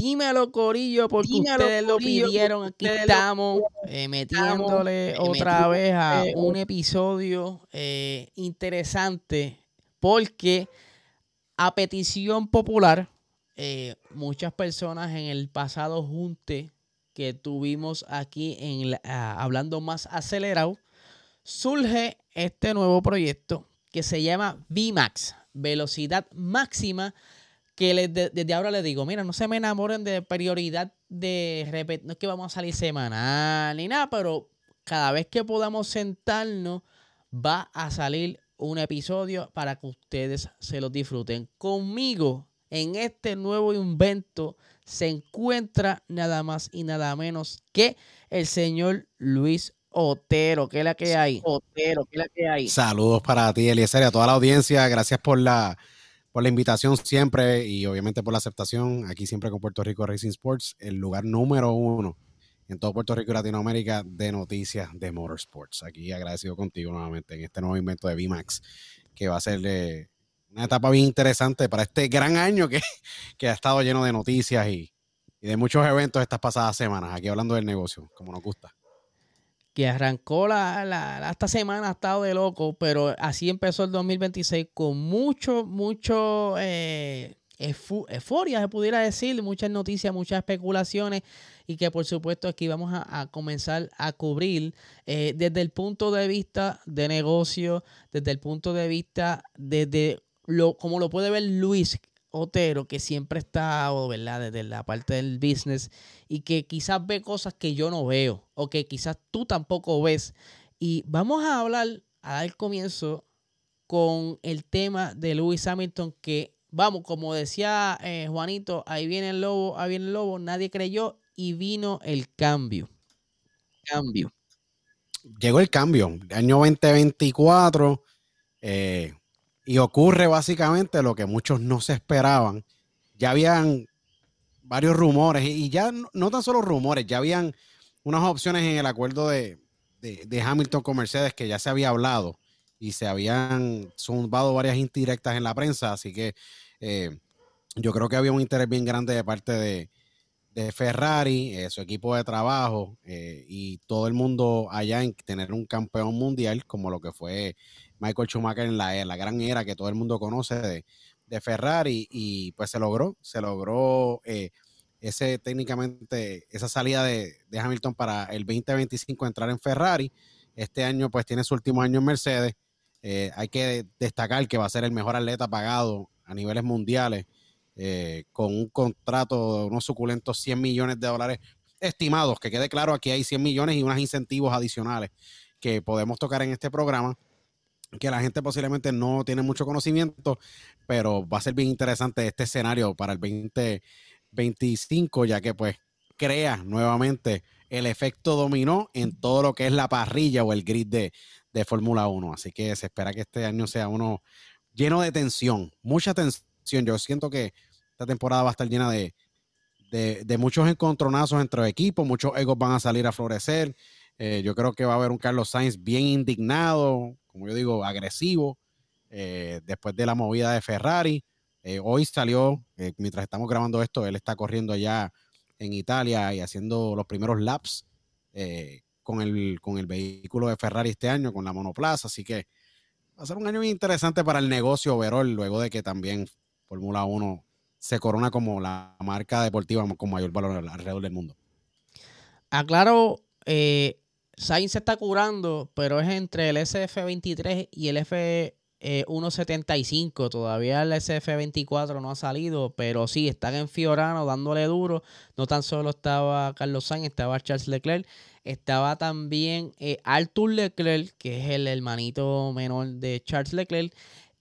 Dímelo, Corillo, porque ustedes lo pidieron. Aquí estamos eh, metiéndole otra vez a un episodio eh, interesante porque a petición popular, eh, muchas personas en el pasado junte que tuvimos aquí en hablando más acelerado, surge este nuevo proyecto que se llama VMAX, velocidad máxima que desde ahora les digo, mira, no se me enamoren de prioridad de repetir, no es que vamos a salir semanal ni nada, pero cada vez que podamos sentarnos va a salir un episodio para que ustedes se lo disfruten. Conmigo en este nuevo invento se encuentra nada más y nada menos que el señor Luis Otero, ¿qué es la que hay? Otero, ¿qué es la que hay? Saludos para ti, Eliezer, y a toda la audiencia. Gracias por la por la invitación siempre y obviamente por la aceptación. Aquí siempre con Puerto Rico Racing Sports, el lugar número uno en todo Puerto Rico y Latinoamérica de noticias de motorsports. Aquí agradecido contigo nuevamente en este nuevo invento de VMAX, que va a ser eh, una etapa bien interesante para este gran año que, que ha estado lleno de noticias y, y de muchos eventos estas pasadas semanas, aquí hablando del negocio, como nos gusta que arrancó la, esta semana ha estado de loco, pero así empezó el 2026 con mucho, mucho eh, euforia, se pudiera decir, muchas noticias, muchas especulaciones y que por supuesto aquí vamos a, comenzar a cubrir eh, desde el punto de vista de negocio, desde el punto de vista desde lo como lo puede ver Luis, Otero que siempre está, ¿verdad? Desde la parte del business y que quizás ve cosas que yo no veo o que quizás tú tampoco ves. Y vamos a hablar, a dar comienzo con el tema de Lewis Hamilton que, vamos, como decía eh, Juanito, ahí viene el lobo, ahí viene el lobo, nadie creyó y vino el cambio. Cambio. Llegó el cambio, año 2024. Eh, y ocurre básicamente lo que muchos no se esperaban. Ya habían varios rumores, y ya no, tan solo rumores, ya habían unas opciones en el acuerdo de, Hamilton con Mercedes que ya se había hablado y se habían zumbado varias indirectas en la prensa, así que eh, yo creo que había un interés bien grande de parte de, Ferrari, eh, su equipo de trabajo eh, y todo el mundo allá en tener un campeón mundial como lo que fue Michael Schumacher en la, la gran era que todo el mundo conoce de, Ferrari y pues se logró, se logró eh, ese técnicamente, esa salida de, Hamilton para el 2025 entrar en Ferrari. Este año pues tiene su último año en Mercedes. Eh, hay que destacar que va a ser el mejor atleta pagado a niveles mundiales eh, con un contrato de unos suculentos 100 millones de dólares estimados. Que quede claro, aquí hay 100 millones y unos incentivos adicionales que podemos tocar en este programa que la gente posiblemente no tiene mucho conocimiento, pero va a ser bien interesante este escenario para el 2025, ya que pues crea nuevamente el efecto dominó en todo lo que es la parrilla o el grid de, de Fórmula 1. Así que se espera que este año sea uno lleno de tensión, mucha tensión. Yo siento que esta temporada va a estar llena de, de, muchos encontronazos entre equipos, muchos egos van a salir a florecer. Eh, yo creo que va a haber un Carlos Sainz bien indignado, como yo digo, agresivo, eh, después de la movida de Ferrari. Eh, hoy salió, mientras estamos grabando esto, él está corriendo allá en Italia y haciendo los primeros laps con, el, con el vehículo de Ferrari este año, con la monoplaza. Así que va a ser un año muy interesante para el negocio overall, luego de que también Fórmula 1 se corona como la marca deportiva con mayor valor alrededor del mundo. Aclaro, eh, Sainz se está curando, pero es entre el SF23 y el F175. Todavía el SF24 no ha salido, pero sí, están en Fiorano dándole duro. No tan solo estaba Carlos Sainz, estaba Charles Leclerc. Estaba también eh, Arthur Leclerc, que es el hermanito menor de Charles Leclerc.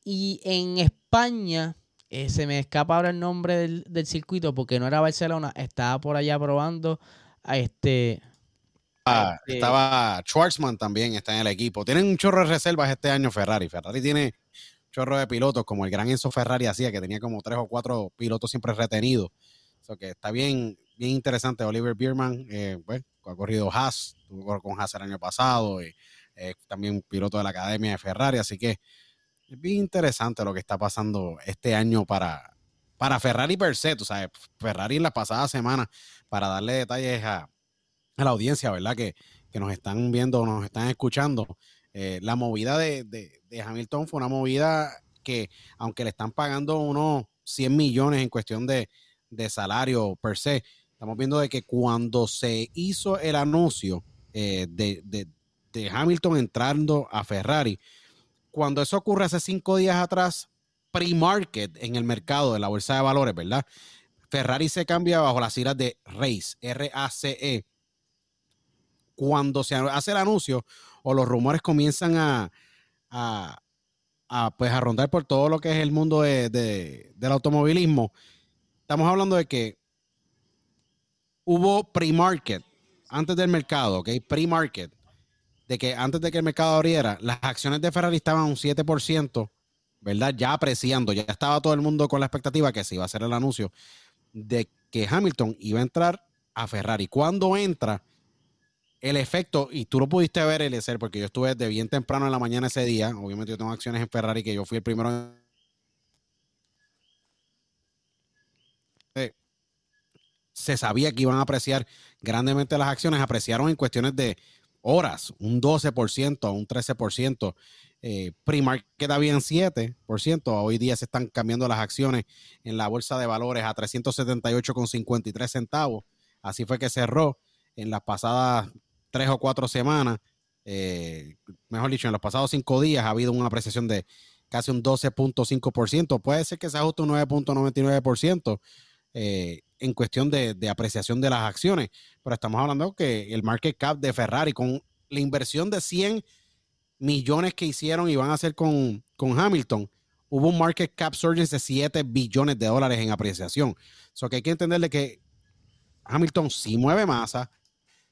Y en España, eh, se me escapa ahora el nombre del, del, circuito porque no era Barcelona, estaba por allá probando a este este estaba Schwarzman también, está en el equipo. Tienen un chorro de reservas este año Ferrari. Ferrari tiene un chorro de pilotos, como el gran Enzo Ferrari hacía, que tenía como tres o cuatro pilotos siempre retenidos. Eso que está bien, bien interesante. Oliver Bierman, eh, pues, ha corrido Haas, tuvo con Haas el año pasado, y, eh, también piloto de la Academia de Ferrari, así que es bien interesante lo que está pasando este año para, para Ferrari per se, tú sabes, Ferrari en la pasada semana, para darle detalles a, la audiencia, ¿verdad? Que, nos están viendo, nos están escuchando. Eh, la movida de, de, Hamilton fue una movida que, aunque le están pagando unos 100 millones en cuestión de, de salario per se, estamos viendo de que cuando se hizo el anuncio eh, de, de Hamilton entrando a Ferrari, cuando eso ocurre hace cinco días atrás, pre-market en el mercado de la bolsa de valores, ¿verdad? Ferrari se cambia bajo las siglas de RACE, R-A-C-E. Cuando se hace el anuncio o los rumores comienzan a, a, pues a rondar por todo lo que es el mundo de, del automovilismo, estamos hablando de que hubo pre-market antes del mercado, ¿ok? Pre-market, de que antes de que el mercado abriera, las acciones de Ferrari estaban un 7%, ¿verdad? Ya apreciando, ya estaba todo el mundo con la expectativa que se iba a hacer el anuncio de que Hamilton iba a entrar a Ferrari. Cuando entra, el efecto, y tú lo pudiste ver, Eliezer, porque yo estuve de bien temprano en la mañana ese día, obviamente yo tengo acciones en Ferrari que yo fui el primero. se sabía que iban a apreciar grandemente las acciones, apreciaron en cuestiones de horas, un 12%, un 13%. Eh, Primar queda bien 7%. Hoy día se están cambiando las acciones en la bolsa de valores a 378,53 centavos. Así fue que cerró en las pasadas tres o cuatro semanas. Eh, mejor dicho, en los pasados cinco días ha habido una apreciación de casi un 12.5%. Puede ser que se ajuste un 9.99% eh, en cuestión de, apreciación de las acciones. Pero estamos hablando que el market cap de Ferrari con la inversión de 100 millones que hicieron y van a hacer con, Hamilton, hubo un market cap surge de 7 billones de dólares en apreciación. So que hay que entenderle que Hamilton sí mueve masa,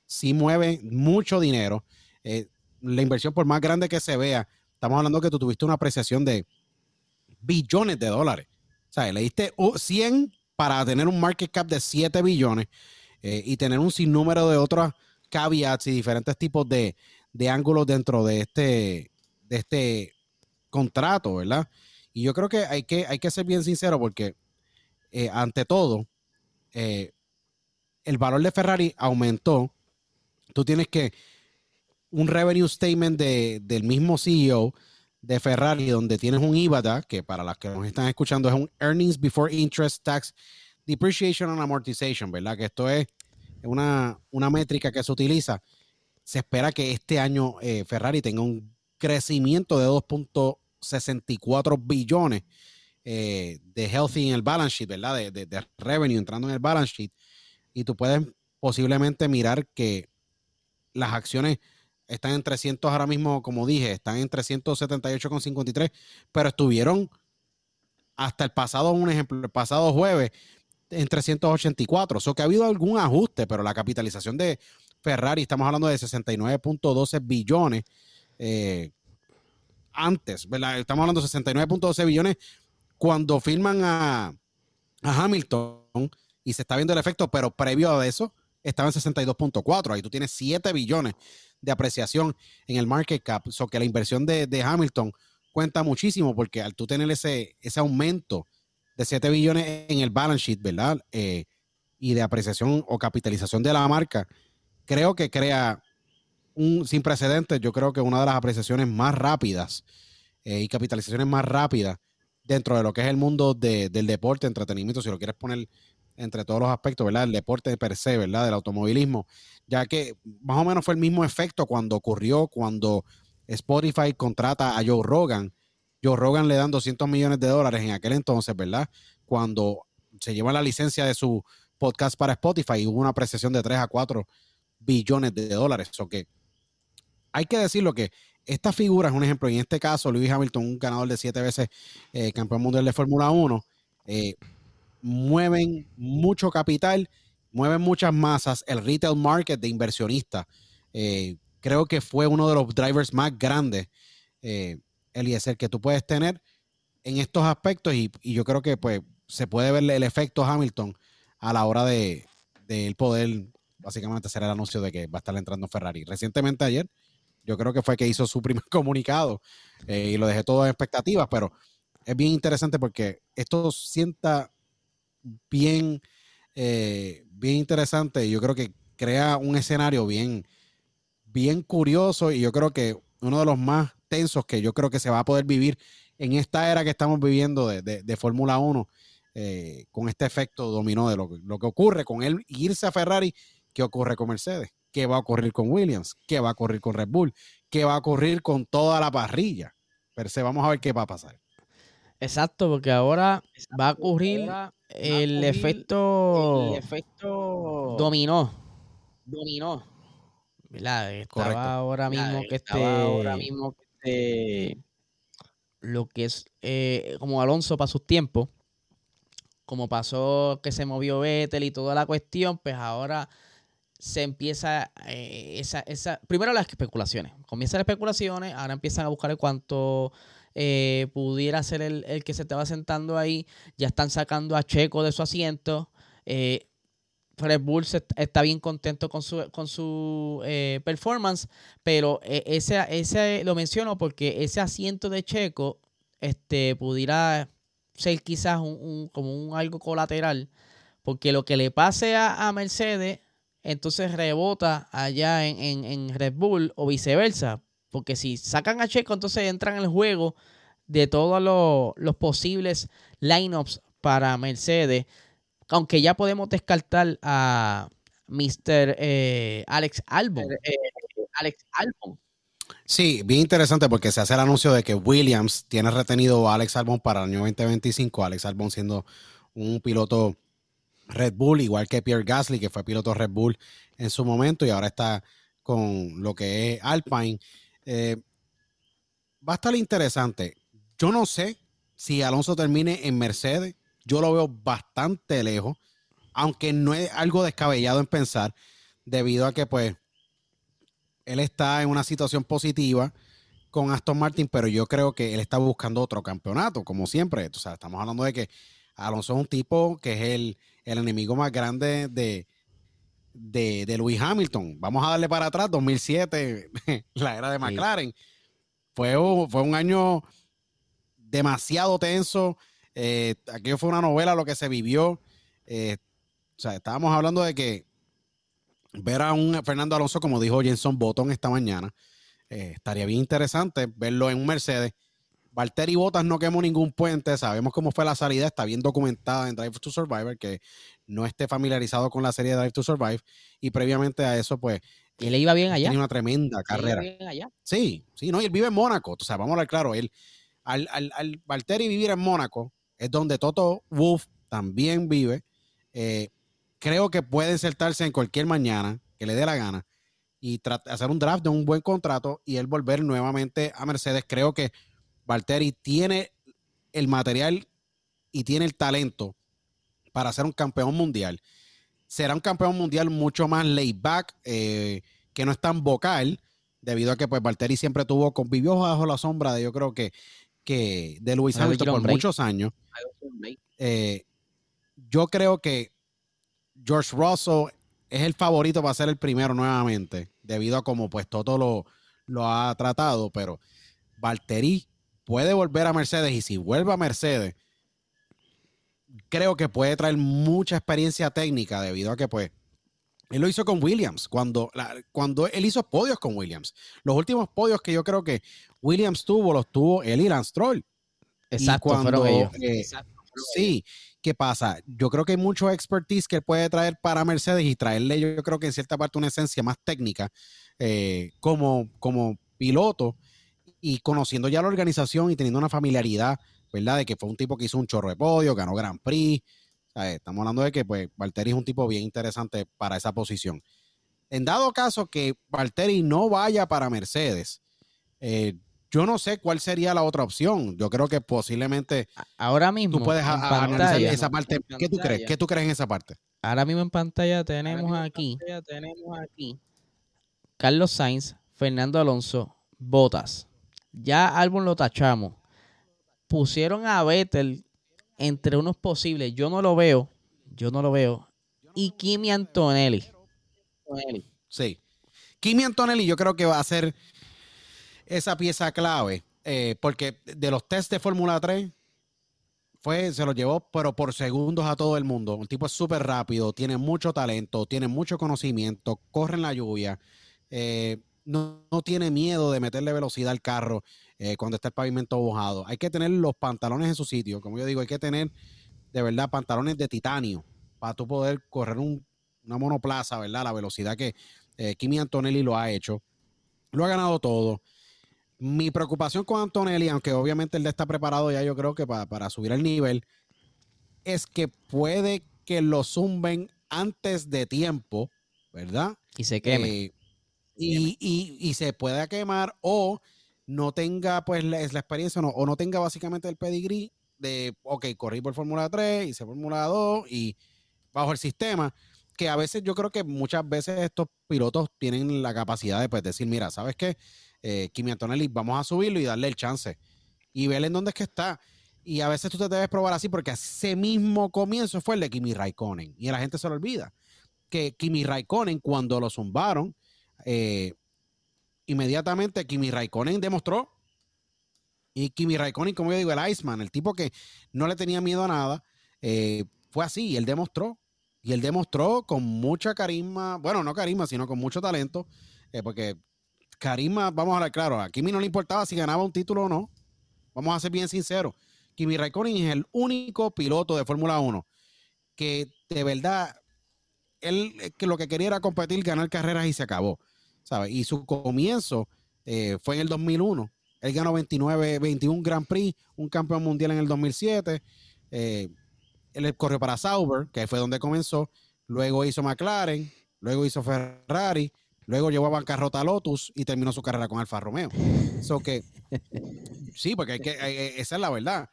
sí mueve mucho dinero. Eh, la inversión, por más grande que se vea, estamos hablando que tú tuviste una apreciación de billones de dólares. O sea, le diste 100 para tener un market cap de 7 billones eh, y tener un sinnúmero de otros caveats y diferentes tipos de, de ángulos dentro de este, de este contrato, ¿verdad? Y yo creo que hay que, hay que ser bien sincero porque, eh, ante todo, el valor de Ferrari aumentó. Tú tienes que un revenue statement de, del mismo CEO de Ferrari, donde tienes un IVA, que para las que nos están escuchando es un Earnings Before Interest Tax Depreciation and Amortization, ¿verdad? Que esto es una, una métrica que se utiliza se espera que este año eh, Ferrari tenga un crecimiento de 2.64 billones eh, de healthy en el balance sheet, ¿verdad? De, de, revenue entrando en el balance sheet. Y tú puedes posiblemente mirar que las acciones están en 300 ahora mismo, como dije, están en 378,53, pero estuvieron hasta el pasado, un ejemplo, el pasado jueves en 384. O sea que ha habido algún ajuste, pero la capitalización de, Ferrari, estamos hablando de 69.12 billones. Eh, antes, ¿verdad? Estamos hablando de 69.12 billones cuando firman a, Hamilton y se está viendo el efecto, pero previo a eso estaba en 62.4. Ahí tú tienes 7 billones de apreciación en el market cap. So que la inversión de, Hamilton cuenta muchísimo porque al tú tener ese, ese aumento de 7 billones en el balance sheet, ¿verdad? Eh, y de apreciación o capitalización de la marca, creo que crea un sin precedentes. Yo creo que una de las apreciaciones más rápidas eh, y capitalizaciones más rápidas dentro de lo que es el mundo del deporte, entretenimiento, si lo quieres poner entre todos los aspectos, ¿verdad? El deporte per se, ¿verdad? Del automovilismo, ya que más o menos fue el mismo efecto cuando ocurrió, cuando Spotify contrata a Joe Rogan. Joe Rogan le dan 200 millones de dólares en aquel entonces, ¿verdad? Cuando se lleva la licencia de su podcast para Spotify y hubo una apreciación de 3 a 4 billones de dólares. O que hay que decirlo que esta figura es un ejemplo. En este caso, Lewis Hamilton, un ganador de siete veces eh, campeón mundial de Fórmula 1, eh, mueven mucho capital, mueven muchas masas. El retail market de inversionistas eh, creo que fue uno de los drivers más grandes, Eliezer, que tú puedes tener en estos aspectos. Y, yo creo que pues se puede ver el efecto Hamilton a la hora de, de poder básicamente será el anuncio de que va a estar entrando Ferrari. Recientemente ayer, yo creo que fue que hizo su primer comunicado eh, y lo dejé todo en expectativas, pero es bien interesante porque esto sienta bien, eh, bien interesante. Yo creo que crea un escenario bien, bien curioso y yo creo que uno de los más tensos que yo creo que se va a poder vivir en esta era que estamos viviendo de, Fórmula 1, eh, con este efecto dominó de lo, lo, que ocurre con él irse a Ferrari, ¿qué ocurre con Mercedes? ¿Qué va a ocurrir con Williams? ¿Qué va a ocurrir con Red Bull? ¿Qué va a ocurrir con toda la parrilla? Pero se vamos a ver qué va a pasar. Exacto, porque ahora va a ocurrir el, efecto, el efecto dominó. Dominó. ¿Verdad? Estaba ahora mismo que este, ahora mismo que este, lo que es eh, como Alonso para sus tiempos, como pasó que se movió Vettel y toda la cuestión, pues ahora se empieza eh, esa, esa, primero las especulaciones, comienzan las especulaciones, ahora empiezan a buscar cuánto eh, pudiera ser el, que se estaba sentando ahí, ya están sacando a Checo de su asiento, eh, Red Bull está bien contento con su, con su eh, performance, pero ese, ese lo menciono porque ese asiento de Checo este, pudiera ser quizás un, como un algo colateral, porque lo que le pase a, a Mercedes entonces rebota allá en, Red Bull o viceversa. Porque si sacan a Checo, entonces entran en el juego de todos los, posibles lineups para Mercedes. Aunque ya podemos descartar a Mr. Eh, Alex Albon. Eh, Alex Albon. Sí, bien interesante porque se hace el anuncio de que Williams tiene retenido a Alex Albon para el año 2025. Alex Albon siendo un piloto Red Bull, igual que Pierre Gasly, que fue piloto Red Bull en su momento y ahora está con lo que es Alpine. Eh, va a estar interesante. Yo no sé si Alonso termine en Mercedes. Yo lo veo bastante lejos, aunque no es algo descabellado en pensar, debido a que pues él está en una situación positiva con Aston Martin, pero yo creo que él está buscando otro campeonato, como siempre. O sea, estamos hablando de que Alonso es un tipo que es el, el enemigo más grande de, de, de Lewis Hamilton. Vamos a darle para atrás, 2007, la era de McLaren. Fue, un, fue un año demasiado tenso. Eh, aquello fue una novela lo que se vivió. Eh, o sea, estábamos hablando de que ver a un Fernando Alonso, como dijo Jenson Button esta mañana, eh, estaría bien interesante verlo en un Mercedes Valtteri Bottas no quemó ningún puente, sabemos cómo fue la salida, está bien documentada en Drive to Survivor, que no esté familiarizado con la serie de Drive to Survive, y previamente a eso, pues... ¿Y le iba bien allá? Tiene una tremenda carrera. Sí, sí, no, y él vive en Mónaco, o sea, vamos a hablar claro, él, al, al, al Valtteri vivir en Mónaco, es donde Toto Wolf también vive, eh, creo que puede insertarse en cualquier mañana que le dé la gana y hacer un draft de un buen contrato y él volver nuevamente a Mercedes. Creo que Valtteri tiene el material y tiene el talento para ser un campeón mundial. Será un campeón mundial mucho más laid back, eh, que no es tan vocal, debido a que pues Valtteri siempre tuvo, convivió bajo la sombra de yo creo que, que de Luis Hamilton por muchos años. Eh, yo creo que George Russell es el favorito para ser el primero nuevamente, debido a cómo pues todo lo, lo ha tratado, pero Valtteri puede volver a Mercedes y si vuelve a Mercedes, creo que puede traer mucha experiencia técnica debido a que pues él lo hizo con Williams, cuando, cuando él hizo podios con Williams. Los últimos podios que yo creo que Williams tuvo, los tuvo él y Lance Stroll. Exacto, cuando, eh, sí, ¿qué pasa? Yo creo que hay mucho expertise que él puede traer para Mercedes y traerle, yo, creo que en cierta parte una esencia más técnica eh, como, como piloto y conociendo ya la organización y teniendo una familiaridad, ¿verdad? De que fue un tipo que hizo un chorro de podio, ganó Grand Prix. Estamos hablando de que, pues, Valtteri es un tipo bien interesante para esa posición. En dado caso que Valtteri no vaya para Mercedes, eh, yo no sé cuál sería la otra opción. Yo creo que posiblemente. Ahora mismo. Tú puedes analizar esa parte. ¿Qué tú crees? ¿Qué tú crees en esa parte? Ahora mismo en pantalla tenemos aquí. tenemos aquí. Carlos Sainz, Fernando Alonso, Botas. Ya álbum lo tachamos. Pusieron a Vettel entre unos posibles. Yo no lo veo. Yo no lo veo. Y Kimi Antonelli. Sí. Kimi Antonelli yo creo que va a ser esa pieza clave. Eh, porque de los test de Fórmula 3, fue, se lo llevó, pero por segundos a todo el mundo. El tipo es súper rápido, tiene mucho talento, tiene mucho conocimiento, corre en la lluvia, eh, no, tiene miedo de meterle velocidad al carro eh, cuando está el pavimento mojado. Hay que tener los pantalones en su sitio, como yo digo, hay que tener de verdad pantalones de titanio para tú poder correr una monoplaza, ¿verdad? La velocidad que eh, Kimi Antonelli lo ha hecho. Lo ha ganado todo. Mi preocupación con Antonelli, aunque obviamente él está preparado ya yo creo que para, subir el nivel, es que puede que lo zumben antes de tiempo, ¿verdad? Y se queme. Eh, y, se pueda quemar o no tenga pues la, la experiencia o no tenga básicamente el pedigrí de, ok, corrí por Fórmula 3, hice Fórmula 2 y bajo el sistema, que a veces yo creo que muchas veces estos pilotos tienen la capacidad de pues, decir, mira, ¿sabes qué? eh, Kimi Antonelli, vamos a subirlo y darle el chance. Y ver en dónde es que está. Y a veces tú te debes probar así, porque ese mismo comienzo fue el de Kimi Raikkonen. Y a la gente se lo olvida. Que Kimi Raikkonen, cuando lo zumbaron, eh, inmediatamente Kimi Raikkonen demostró. Y Kimi Raikkonen, como yo digo, el Iceman, el tipo que no le tenía miedo a nada, eh, fue así. Y él demostró. Y él demostró con mucha carisma, bueno, no carisma, sino con mucho talento, eh, porque carisma, vamos a hablar claro, a Kimi no le importaba si ganaba un título o no. Vamos a ser bien sinceros. Kimi Raikkonen es el único piloto de Fórmula 1 que de verdad, él lo que quería era competir, ganar carreras y se acabó. ¿Sabes? Y su comienzo eh, fue en el 2001. Él ganó 29, 21 Grand Prix, un campeón mundial en el 2007. Eh, él corrió para Sauber, que fue donde comenzó. Luego hizo McLaren, luego hizo Ferrari, Luego llevó a bancarrota a Lotus y terminó su carrera con Alfa Romeo. So que, sí, porque hay que, eh, esa es la verdad.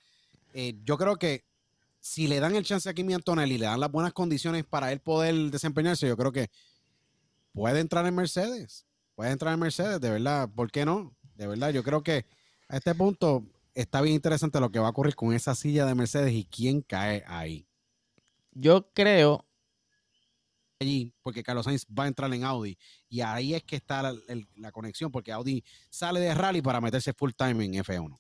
Eh, yo creo que si le dan el chance a Kimi Antonelli y le dan las buenas condiciones para él poder desempeñarse, yo creo que puede entrar en Mercedes. Puede entrar en Mercedes, de verdad. ¿Por qué no? De verdad, yo creo que a este punto está bien interesante lo que va a ocurrir con esa silla de Mercedes y quién cae ahí. Yo creo allí, porque Carlos Sainz va a entrar en Audi. Y ahí es que está la, conexión, porque Audi sale de rally para meterse full time en F1.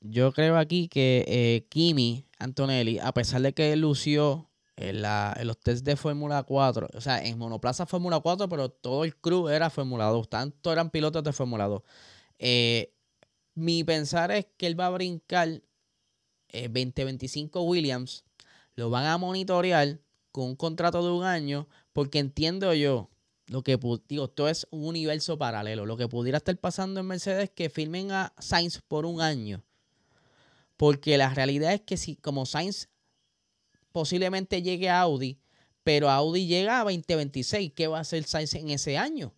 Yo creo aquí que eh, Kimi Antonelli, a pesar de que lució en, los test de Fórmula 4, o sea, en monoplaza Fórmula 4, pero todo el crew era Fórmula 2, tanto eran pilotos de Fórmula 2. Eh, mi pensar es que él va a brincar 2025 eh, Williams, lo van a monitorear con un contrato de un año, porque entiendo yo, lo que digo, esto es un universo paralelo. Lo que pudiera estar pasando en Mercedes es que firmen a Sainz por un año. Porque la realidad es que si como Sainz posiblemente llegue Audi, pero Audi llega a 2026, ¿qué va a hacer Sainz en ese año?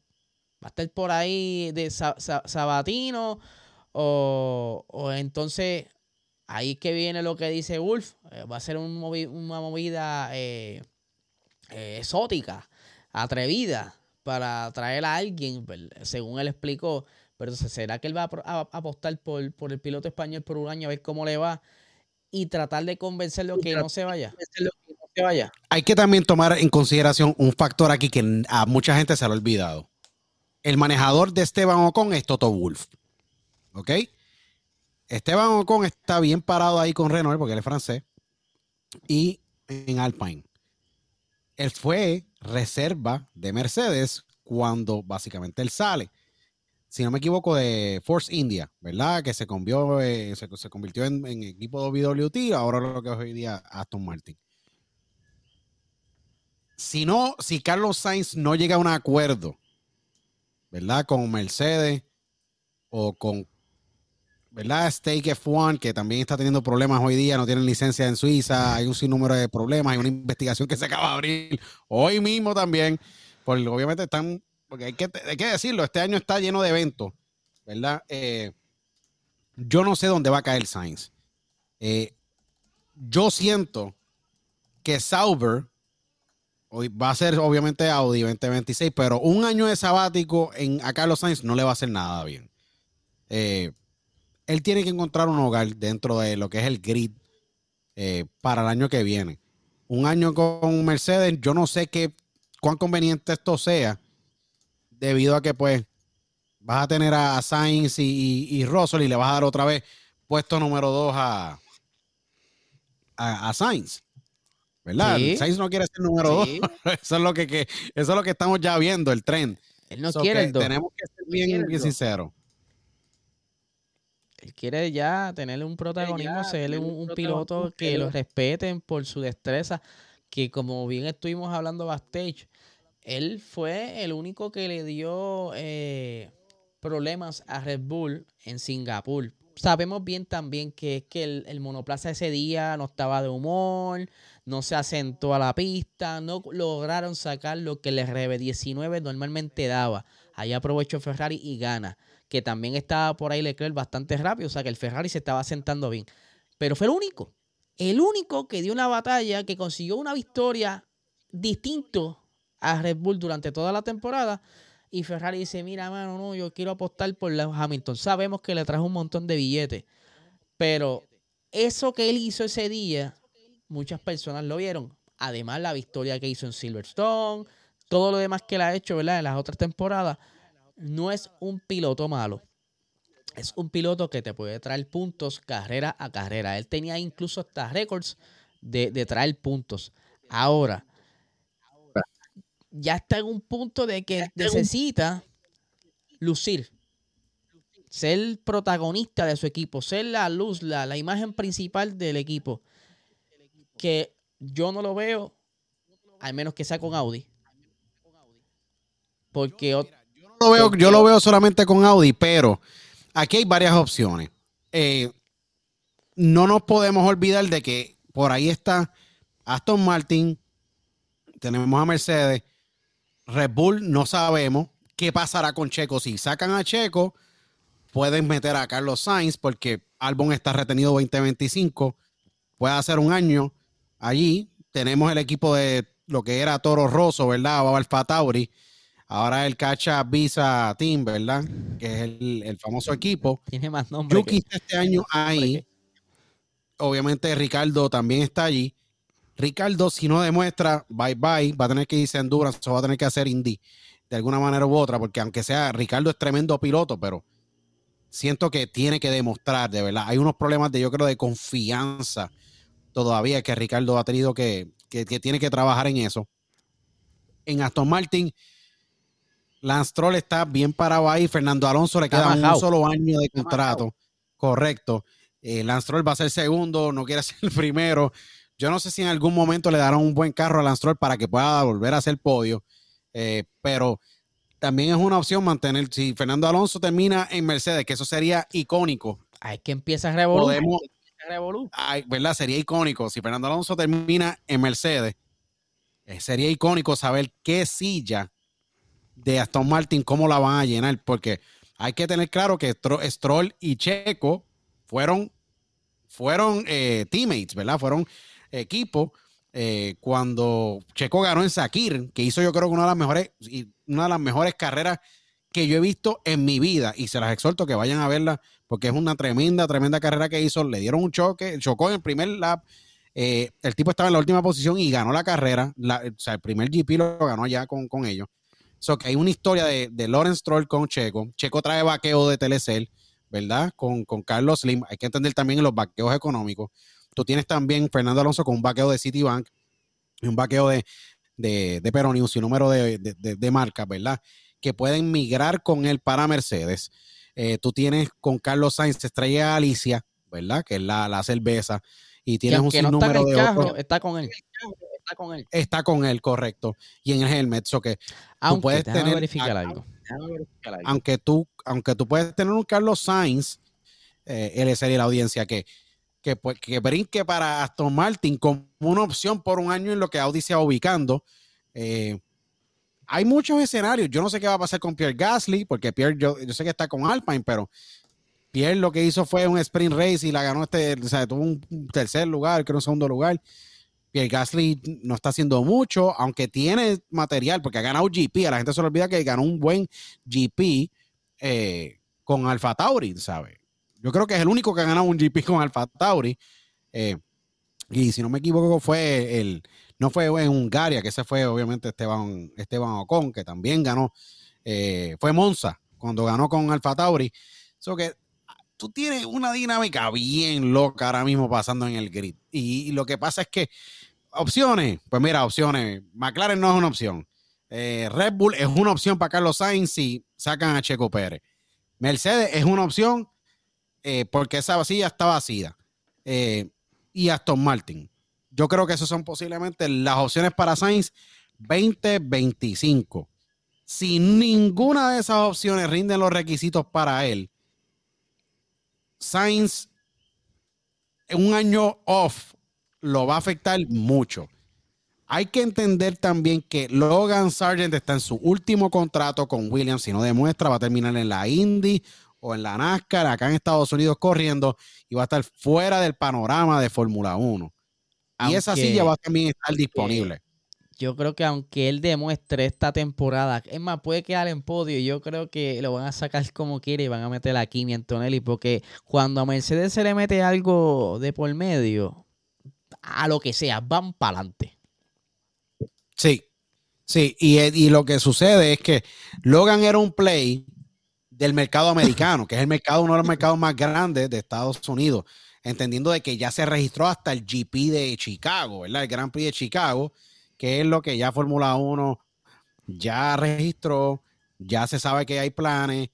¿Va a estar por ahí de sabatino? O, o entonces ahí que viene lo que dice Wolf. Eh, va a ser una movida eh, eh, exótica, atrevida, para traer a alguien, pues, según él explicó. Pero ¿será que él va a, apostar por, el piloto español por un año a ver cómo le va? Y tratar de convencerlo que no se vaya. Hay que también tomar en consideración un factor aquí que a mucha gente se lo ha olvidado. El manejador de Esteban Ocon es Toto Wolf. ¿Ok? Esteban Ocon está bien parado ahí con Renault porque él es francés y en Alpine. Él fue reserva de Mercedes cuando básicamente él sale. Si no me equivoco, de Force India, ¿verdad? Que se, convió, eh, se, convirtió en, equipo de WT, ahora lo que es hoy día Aston Martin. Si no, si Carlos Sainz no llega a un acuerdo, ¿verdad? Con Mercedes o con ¿verdad? Stake F1, que también está teniendo problemas hoy día, no tienen licencia en Suiza, hay un sinnúmero de problemas, hay una investigación que se acaba de abrir hoy mismo también, porque obviamente están, porque hay que, decirlo, este año está lleno de eventos, ¿verdad? Eh, yo no sé dónde va a caer Sainz. Eh, yo siento que Sauber hoy va a ser obviamente Audi 2026, pero un año de sabático en a Carlos Sainz no le va a hacer nada bien. Eh, él tiene que encontrar un hogar dentro de lo que es el grid para el año que viene. Un año con Mercedes, yo no sé qué, cuán conveniente esto sea, debido a que pues vas a tener a Sainz y, y, Russell y le vas a dar otra vez puesto número dos a, a, Sainz. ¿Verdad? Sainz no quiere ser número dos. eso, es lo que, eso es lo que estamos ya viendo, el tren. Él no quiere el. Tenemos que ser bien, bien sinceros. Él quiere ya tener un protagonismo, ser un, piloto que lo respeten por su destreza, que como bien estuvimos hablando backstage, él fue el único que le dio eh, problemas a Red Bull en Singapur. Sabemos bien también que es que el, monoplaza ese día no estaba de humor, no se asentó a la pista, no lograron sacar lo que el RB19 normalmente daba. Ahí aprovechó Ferrari y gana que también estaba por ahí Leclerc bastante rápido, o sea que el Ferrari se estaba sentando bien. Pero fue el único, el único que dio una batalla, que consiguió una victoria distinto a Red Bull durante toda la temporada. Y Ferrari dice, mira, mano, no, yo quiero apostar por Hamilton. Sabemos que le trajo un montón de billetes, pero eso que él hizo ese día, muchas personas lo vieron. Además, la victoria que hizo en Silverstone, todo lo demás que él ha hecho, ¿verdad? En las otras temporadas no es un piloto malo. Es un piloto que te puede traer puntos carrera a carrera. Él tenía incluso hasta récords de, traer puntos. Ahora, ya está en un punto de que necesita lucir, ser protagonista de su equipo, ser la luz, la, la imagen principal del equipo. Que yo no lo veo, al menos que sea con Audi. Porque veo, yo lo veo solamente con Audi, pero aquí hay varias opciones. Eh, no nos podemos olvidar de que por ahí está Aston Martin, tenemos a Mercedes, Red Bull, no sabemos qué pasará con Checo. Si sacan a Checo, pueden meter a Carlos Sainz porque Albon está retenido 2025, puede hacer un año allí. Tenemos el equipo de lo que era Toro Rosso, ¿verdad? O Alfa Tauri Ahora el Cacha Visa Team, ¿verdad? Que es el, famoso equipo. Tiene más nombres. Yuki está este año ahí. Obviamente Ricardo también está allí. Ricardo, si no demuestra, bye bye, va a tener que irse a Endurance o va a tener que hacer Indy de alguna manera u otra, porque aunque sea Ricardo es tremendo piloto, pero siento que tiene que demostrar, de verdad. Hay unos problemas de, yo creo, de confianza todavía que Ricardo ha tenido que, que, que tiene que trabajar en eso. En Aston Martin, Lance Troll está bien parado ahí. Fernando Alonso le queda un solo año de contrato. Correcto. Eh, Lance Troll va a ser segundo, no quiere ser el primero. Yo no sé si en algún momento le darán un buen carro a Lance Troll para que pueda volver a hacer podio. Eh, pero también es una opción mantener. Si Fernando Alonso termina en Mercedes, que eso sería icónico. Hay que empieza a revolucionar. ¿verdad? Sería icónico. Si Fernando Alonso termina en Mercedes, eh, sería icónico saber qué silla de Aston Martin, cómo la van a llenar, porque hay que tener claro que Stroll y Checo fueron, fueron eh, teammates, ¿verdad? Fueron equipo. Eh, cuando Checo ganó en Sakir, que hizo yo creo que una de las mejores, una de las mejores carreras que yo he visto en mi vida, y se las exhorto que vayan a verla, porque es una tremenda, tremenda carrera que hizo. Le dieron un choque, chocó en el primer lap. Eh, el tipo estaba en la última posición y ganó la carrera. o sea, el primer GP lo ganó allá con, con ellos. So que hay una historia de, de Lawrence Stroll con Checo. Checo trae vaqueo de Telecel, ¿verdad? Con, Carlos Slim. Hay que entender también los vaqueos económicos. Tú tienes también Fernando Alonso con un vaqueo de Citibank y un vaqueo de, de, de Peronius y un número de, de, marcas, ¿verdad? Que pueden migrar con él para Mercedes. Eh, tú tienes con Carlos Sainz, Estrella Alicia, ¿verdad? Que es la, la cerveza. Y tienes un sinnúmero de carro, Está con él está con él. Está con él, correcto. Y en el helmet, so que tú puedes tener verificar algo. Aunque tú, aunque tú puedes tener un Carlos Sainz, eh, él sería la audiencia que, que, pues, que brinque para Aston Martin como una opción por un año en lo que Audi se va ubicando. Eh, hay muchos escenarios. Yo no sé qué va a pasar con Pierre Gasly, porque Pierre, yo, sé que está con Alpine, pero Pierre lo que hizo fue un sprint race y la ganó este, o sea, tuvo un tercer lugar, creo un segundo lugar. Pierre Gasly no está haciendo mucho, aunque tiene material, porque ha ganado GP. A la gente se le olvida que ganó un buen GP eh, con Alfa Tauri, ¿sabes? Yo creo que es el único que ha ganado un GP con Alfa Tauri. Eh, y si no me equivoco, fue el. No fue en Hungaria, que ese fue obviamente Esteban, Esteban Ocon, que también ganó. Eh, fue Monza, cuando ganó con Alfa Tauri. So que tú tienes una dinámica bien loca ahora mismo pasando en el grid. Y, lo que pasa es que opciones, pues mira, opciones. McLaren no es una opción. Eh, Red Bull es una opción para Carlos Sainz si sacan a Checo Pérez. Mercedes es una opción eh, porque esa vacía está vacía. Eh, y Aston Martin. Yo creo que esas son posiblemente las opciones para Sainz 2025. Si ninguna de esas opciones rinden los requisitos para él, Sainz un año off lo va a afectar mucho. Hay que entender también que Logan Sargent está en su último contrato con Williams. Si no demuestra, va a terminar en la Indy o en la NASCAR, acá en Estados Unidos corriendo y va a estar fuera del panorama de Fórmula 1. y esa silla va a también estar disponible yo creo que aunque él demuestre esta temporada, es más, puede quedar en podio, yo creo que lo van a sacar como quiere y van a meter a Kimi Antonelli, porque cuando a Mercedes se le mete algo de por medio, a lo que sea, van para adelante. Sí, sí, y, y lo que sucede es que Logan era un play del mercado americano, que es el mercado, uno de los mercados más grandes de Estados Unidos, entendiendo de que ya se registró hasta el GP de Chicago, ¿verdad? El Grand Prix de Chicago que es lo que ya Fórmula 1 ya registró, ya se sabe que hay planes.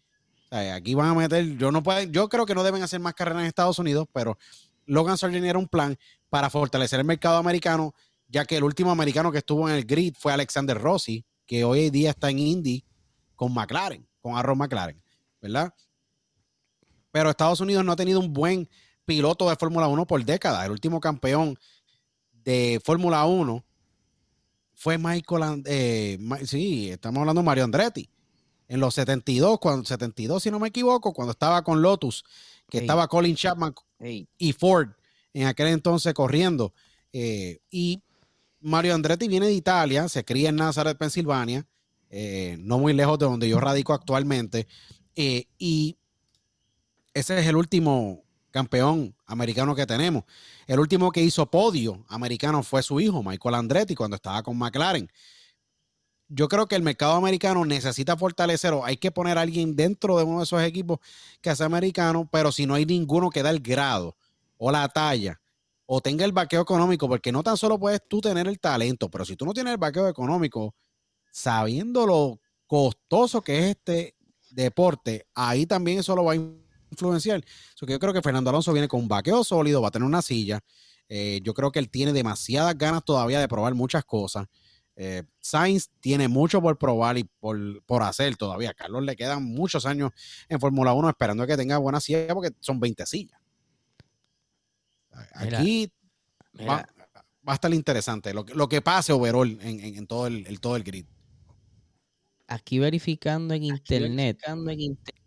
aquí van a meter, yo no puedo, yo creo que no deben hacer más carreras en Estados Unidos, pero Logan Sargent era un plan para fortalecer el mercado americano, ya que el último americano que estuvo en el grid fue Alexander Rossi, que hoy día está en Indy con McLaren, con Aaron McLaren, ¿verdad? Pero Estados Unidos no ha tenido un buen piloto de Fórmula 1 por décadas. El último campeón de Fórmula 1 fue Michael, eh, sí, estamos hablando de Mario Andretti. En los 72, cuando 72, si no me equivoco, cuando estaba con Lotus, que estaba Colin Chapman y Ford en aquel entonces corriendo. Eh, y Mario Andretti viene de Italia, se cría en Nazareth, Pensilvania, eh, no muy lejos de donde yo radico actualmente. Y ese es el último campeón americano que tenemos. El último que hizo podio americano fue su hijo, Michael Andretti, cuando estaba con McLaren. Yo creo que el mercado americano necesita fortalecerlo. Hay que poner a alguien dentro de uno de esos equipos que sea americano, pero si no hay ninguno que da el grado o la talla o tenga el vaqueo económico, porque no tan solo puedes tú tener el talento, pero si tú no tienes el vaqueo económico, sabiendo lo costoso que es este deporte, ahí también eso lo va a influencial. yo creo que Fernando Alonso viene con un vaqueo sólido, va a tener una silla. Eh, yo creo que él tiene demasiadas ganas todavía de probar muchas cosas. Eh, Sainz tiene mucho por probar y por, hacer todavía. A Carlos le quedan muchos años en Fórmula 1 esperando que tenga buena silla porque son 20 sillas. Aquí Va, a estar interesante lo, lo que pase overall en, todo, el, todo el grid. Aquí verificando en internet. Verificando en internet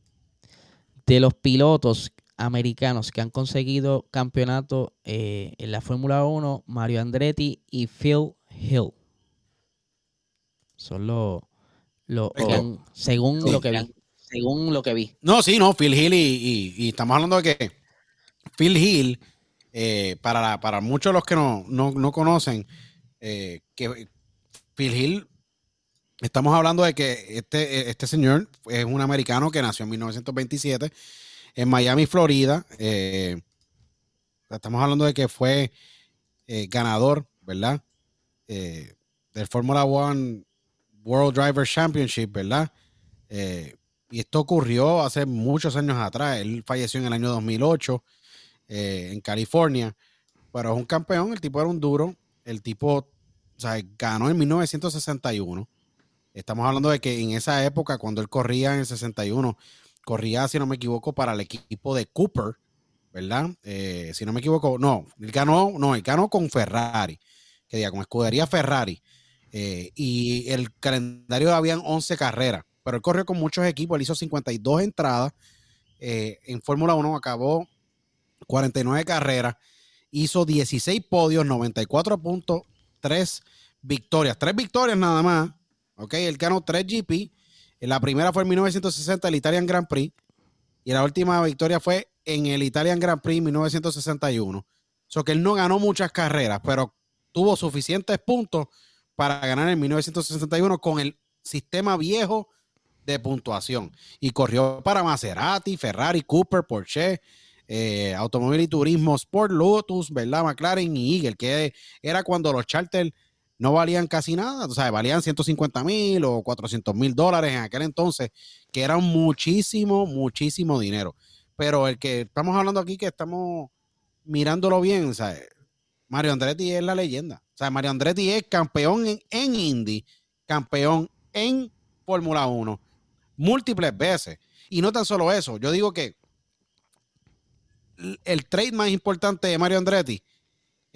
de los pilotos americanos que han conseguido campeonato eh, en la Fórmula 1, Mario Andretti y Phil Hill. Son los, según lo que vi. Según lo que vi. No, sí, no, Phil Hill y, estamos hablando de que Phil Hill, eh, para, para muchos de los que no, conocen, eh, que Phil Hill Estamos hablando de que este, este señor es un americano que nació en 1927 en Miami, Florida. Eh, estamos hablando de que fue eh, ganador, ¿verdad? Eh, del Fórmula One World Driver Championship, ¿verdad? y esto ocurrió hace muchos años atrás. Él falleció en el año 2008 en California, pero es un campeón. El tipo era un duro. El tipo, o sea, ganó en 1961 Estamos hablando de que en esa época, cuando él corría en el 61, corría, si no me equivoco, para el equipo de Cooper, ¿verdad? Eh, si no me equivoco, no, él ganó, no, él ganó con Ferrari, que diga, con escudería Ferrari. Eh, y el calendario habían 11 carreras, pero él corrió con muchos equipos, él hizo 52 entradas. Eh, en Fórmula 1 acabó 49 carreras, hizo 16 podios, 94.3 victorias, tres victorias nada más, ¿ok? Él ganó tres GP. La primera fue en 1960, el Italian Grand Prix. Y la última victoria fue en el Italian Grand Prix 1961. So que él no ganó muchas carreras, pero tuvo suficientes puntos para ganar en 1961 con el sistema viejo de puntuación. Y corrió para Maserati, Ferrari, Cooper, Porsche, eh, Automóvil y Turismo, Sport, Lotus, ¿verdad? McLaren y Eagle, que era cuando los charters no valían casi nada, o sea, valían 150 mil o 400 mil dólares en aquel entonces, que era muchísimo, muchísimo dinero. Pero el que estamos hablando aquí, que estamos mirándolo bien, o sea, Mario Andretti es la leyenda. O sea, Mario Andretti es campeón en, en Indy, campeón en Fórmula 1, múltiples veces. Y no tan solo eso, yo digo que el trade más importante de Mario Andretti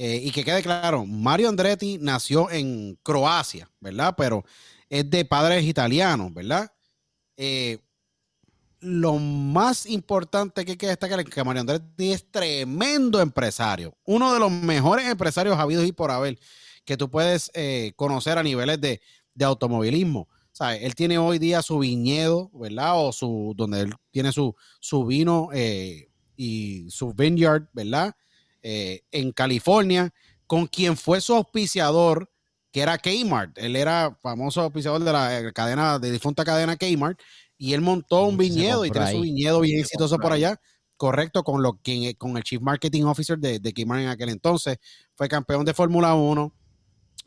eh, y que quede claro, Mario Andretti nació en Croacia, ¿verdad? Pero es de padres italianos, ¿verdad? Eh, lo más importante que hay que destacar es que Mario Andretti es tremendo empresario, uno de los mejores empresarios habidos y por haber que tú puedes eh, conocer a niveles de, automovilismo. O él tiene hoy día su viñedo, ¿verdad? O su, donde él tiene su, su vino y su vineyard, ¿verdad? Eh, en California, con quien fue su auspiciador, que era Kmart. Él era famoso auspiciador de la eh, cadena, de difunta cadena Kmart, y él montó un viñedo y tiene su viñedo bien exitoso por allá. Correcto, con, lo, que, con el Chief Marketing Officer de, de Kmart en aquel entonces. Fue campeón de Fórmula 1,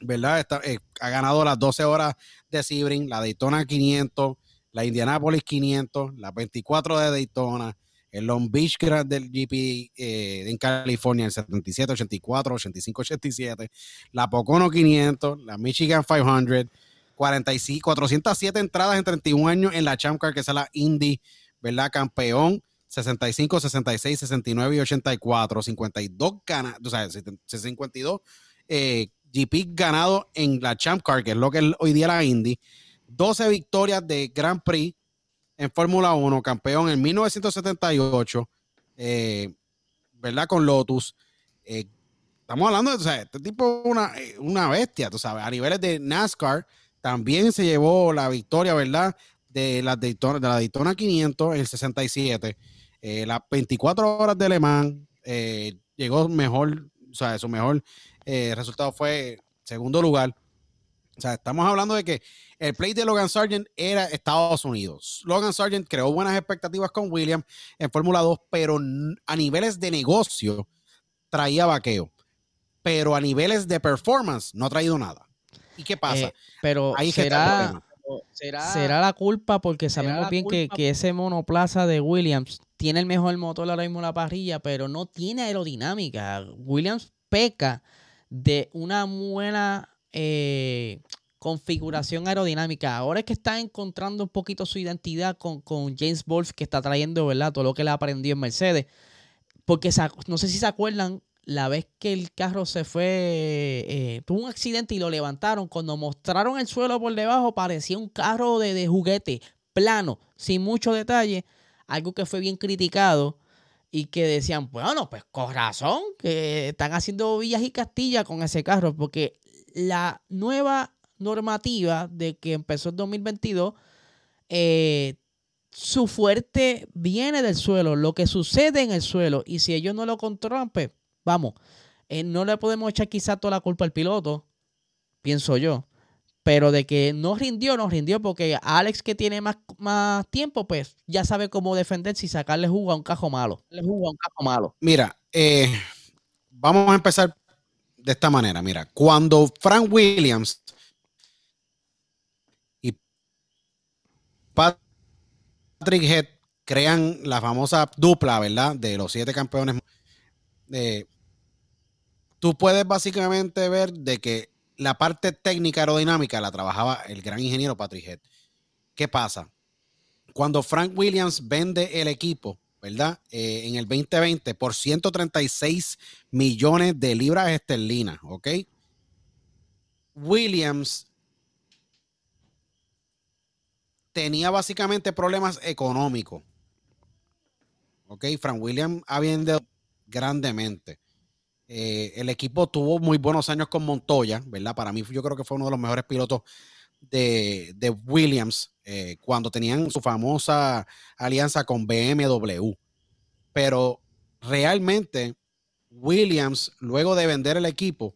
¿verdad? Eh, ha ganado las 12 horas de Sebring, la Daytona 500, la Indianapolis 500, la 24 de Daytona, el Long Beach Grand del GP eh, en California, el 77, 84, 85, 87, la Pocono 500, la Michigan 500, 45, 407 entradas en 31 años en la Champ Car, que es la Indy, ¿verdad? Campeón, 65, 66, 69 y 84, 52 ganados, o sea, 52 eh, GP ganado en la Champ Car, que es lo que es hoy día la Indy, 12 victorias de Grand Prix, en Fórmula 1, campeón en 1978, eh, ¿verdad? Con Lotus. Eh, estamos hablando de, o sea, este tipo una, una bestia, tú sabes, a niveles de NASCAR, también se llevó la victoria, ¿verdad? De la Daytona, de la Daytona 500 en el 67. Eh, las 24 horas de Le Mans llegó mejor, o sea, su mejor resultado fue segundo lugar. O sea, estamos hablando de que el play de Logan Sargent era Estados Unidos. Logan Sargent creó buenas expectativas con Williams en Fórmula 2, pero a niveles de negocio traía vaqueo. Pero a niveles de performance no ha traído nada. ¿Y qué pasa? Eh, pero Ahí será, será, la culpa porque sabemos bien que, que, ese monoplaza de Williams tiene el mejor motor ahora mismo en la parrilla, pero no tiene aerodinámica. Williams peca de una buena eh, configuración aerodinámica. Ahora es que está encontrando un poquito su identidad con, James Wolf, que está trayendo, ¿verdad? Todo lo que le ha aprendido en Mercedes. Porque no sé si se acuerdan, la vez que el carro se fue, eh, tuvo un accidente y lo levantaron. Cuando mostraron el suelo por debajo, parecía un carro de, de juguete, plano, sin mucho detalle. Algo que fue bien criticado y que decían, bueno, pues con razón, que están haciendo villas y castillas con ese carro, porque la nueva normativa de que empezó en 2022, eh, su fuerte viene del suelo, lo que sucede en el suelo. Y si ellos no lo controlan, pues vamos, eh, no le podemos echar quizá toda la culpa al piloto, pienso yo. Pero de que no rindió, no rindió, porque Alex que tiene más, más tiempo, pues ya sabe cómo defenderse y sacarle jugo a un cajo malo. Le jugo a un cajo malo. Mira, eh, vamos a empezar de esta manera. Mira, cuando Frank Williams y Patrick Head crean la famosa dupla, ¿verdad? De los siete campeones. Eh, tú puedes básicamente ver de que la parte técnica aerodinámica la trabajaba el gran ingeniero Patrick Head. ¿Qué pasa? Cuando Frank Williams vende el equipo, ¿verdad? Eh, en el 2020 por 136 millones de libras esterlinas, ¿ok? Williams tenía básicamente problemas económicos. ¿Ok? Frank Williams ha vendido grandemente. Eh, el equipo tuvo muy buenos años con Montoya, ¿verdad? Para mí yo creo que fue uno de los mejores pilotos de, Williams eh, cuando tenían su famosa alianza con BMW. Pero realmente Williams, luego de vender el equipo,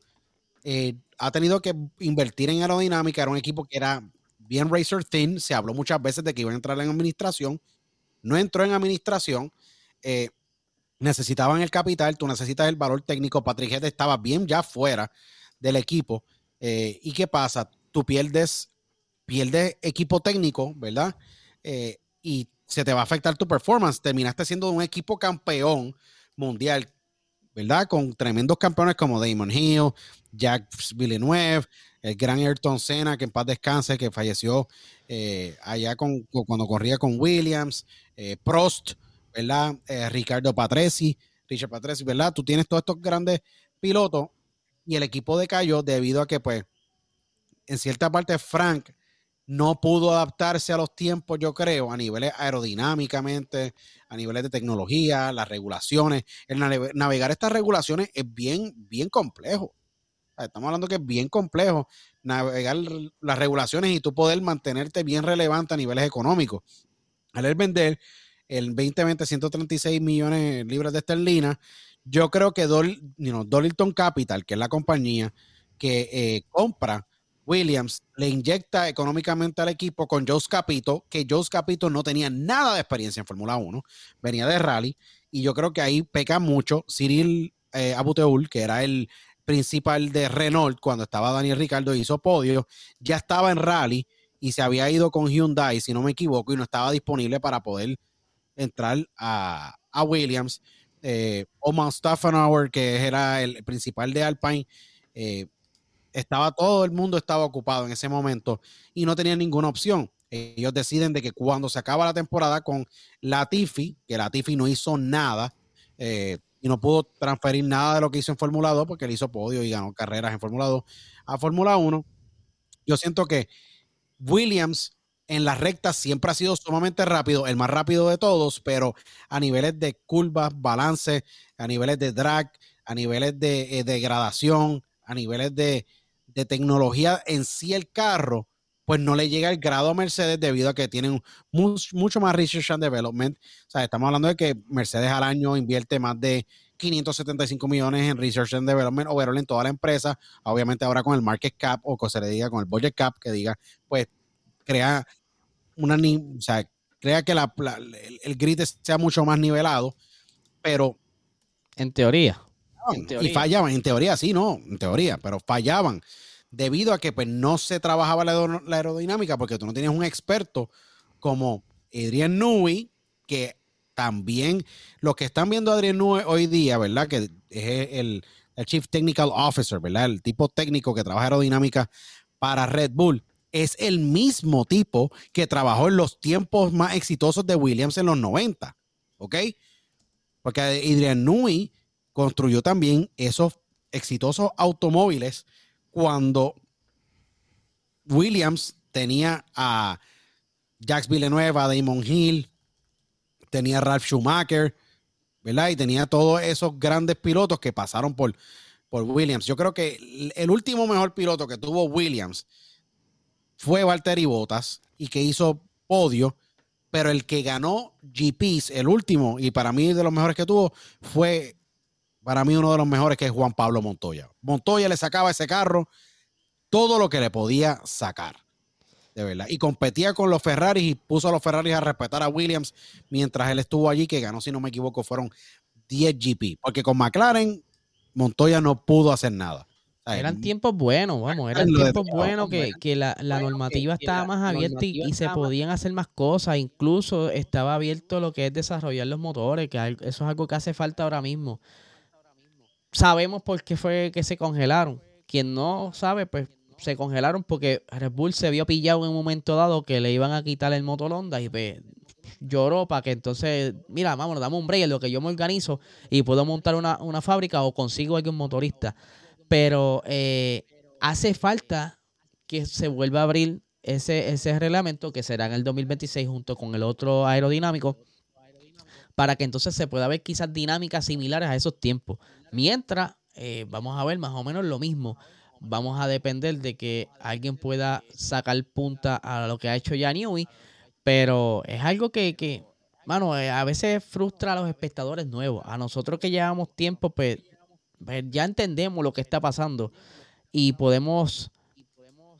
eh, ha tenido que invertir en aerodinámica. Era un equipo que era bien Razor Thin, se habló muchas veces de que iban a entrar en administración, no entró en administración, eh, necesitaban el capital, tú necesitas el valor técnico, Patrick estaba bien ya fuera del equipo, ¿y qué pasa? Tú pierdes, pierdes equipo técnico, ¿verdad? Eh, y se te va a afectar tu performance, terminaste siendo un equipo campeón mundial, ¿verdad? Con tremendos campeones como Damon Hill, Jack Villeneuve, el gran Ayrton Senna, que en paz descanse, que falleció eh, allá con, cuando corría con Williams, eh, Prost, ¿verdad? Ricardo Patrese, Richard Patrese, ¿verdad? Tú tienes todos estos grandes pilotos y el equipo decayó debido a que, pues, en cierta parte, Frank no pudo adaptarse a los tiempos, yo creo, a niveles aerodinámicamente, a niveles de tecnología, las regulaciones. El navegar estas regulaciones es bien, bien complejo. Estamos hablando que es bien complejo navegar las regulaciones y tú poder mantenerte bien relevante a niveles económicos. Al vender el 2020 136 millones de libras de esterlina, yo creo que Dol, Capital, que es la compañía que eh, compra Williams, le inyecta económicamente al equipo con Joe Capito, que Joe Capito no tenía nada de experiencia en Fórmula 1, venía de rally, y yo creo que ahí peca mucho Cyril eh, Abuteul, que era el principal de Renault cuando estaba Daniel Ricardo hizo podio, ya estaba en rally y se había ido con Hyundai, si no me equivoco, y no estaba disponible para poder entrar a, Williams. Eh, Oman Staffenauer, que era el principal de Alpine, eh, estaba todo el mundo estaba ocupado en ese momento y no tenía ninguna opción. Ellos deciden de que cuando se acaba la temporada con Latifi, que Latifi no hizo nada, eh, y no pudo transferir nada de lo que hizo en Fórmula 2 porque él hizo podio y ganó carreras en Fórmula 2 a Fórmula 1. Yo siento que Williams en las rectas siempre ha sido sumamente rápido, el más rápido de todos, pero a niveles de curvas, balance, a niveles de drag, a niveles de eh, degradación, a niveles de, de tecnología en sí el carro, pues no le llega el grado a Mercedes debido a que tienen mucho más research and development. O sea, estamos hablando de que Mercedes al año invierte más de 575 millones en research and development overall en toda la empresa. Obviamente ahora con el market cap o que se le diga con el budget cap, que diga, pues crea una, o sea, crea que la, el, grid sea mucho más nivelado, pero... En teoría. Y fallaban, en teoría sí, no, en teoría, pero fallaban debido a que pues, no se trabajaba la, aerodinámica porque tú no tienes un experto como Adrian Newey, que también los que están viendo a Adrian Newey hoy día, ¿verdad? Que es el, Chief Technical Officer, ¿verdad? El tipo técnico que trabaja aerodinámica para Red Bull. Es el mismo tipo que trabajó en los tiempos más exitosos de Williams en los 90, ¿ok? Porque Adrian Newey construyó también esos exitosos automóviles cuando Williams tenía a Jacques Villeneuve, a Damon Hill, tenía a Ralph Schumacher, ¿verdad? Y tenía todos esos grandes pilotos que pasaron por, por Williams. Yo creo que el último mejor piloto que tuvo Williams fue Valtteri Bottas y que hizo podio, pero el que ganó GPs, el último, y para mí de los mejores que tuvo, fue para mí uno de los mejores que es Juan Pablo Montoya. Montoya le sacaba ese carro todo lo que le podía sacar. De verdad. Y competía con los Ferraris y puso a los Ferraris a respetar a Williams mientras él estuvo allí, que ganó, si no me equivoco, fueron 10 GP. Porque con McLaren, Montoya no pudo hacer nada. eran tiempos buenos, vamos, eran tiempos buenos que, la, normativa estaba más abierta y, se podían hacer más cosas. Incluso estaba abierto lo que es desarrollar los motores, que eso es algo que hace falta ahora mismo sabemos por qué fue que se congelaron. Quien no sabe, pues se congelaron porque Red Bull se vio pillado en un momento dado que le iban a quitar el motor Honda y pues, lloró para que entonces, mira, vámonos, dame un break en lo que yo me organizo y puedo montar una, fábrica o consigo algún motorista. Pero eh, hace falta que se vuelva a abrir ese, ese reglamento que será en el 2026 junto con el otro aerodinámico para que entonces se pueda ver quizás dinámicas similares a esos tiempos. Mientras, eh, vamos a ver más o menos lo mismo. Vamos a depender de que alguien pueda sacar punta a lo que ha hecho ya pero es algo que, que mano, eh, a veces frustra a los espectadores nuevos. A nosotros que llevamos tiempo, pues, pues ya entendemos lo que está pasando y podemos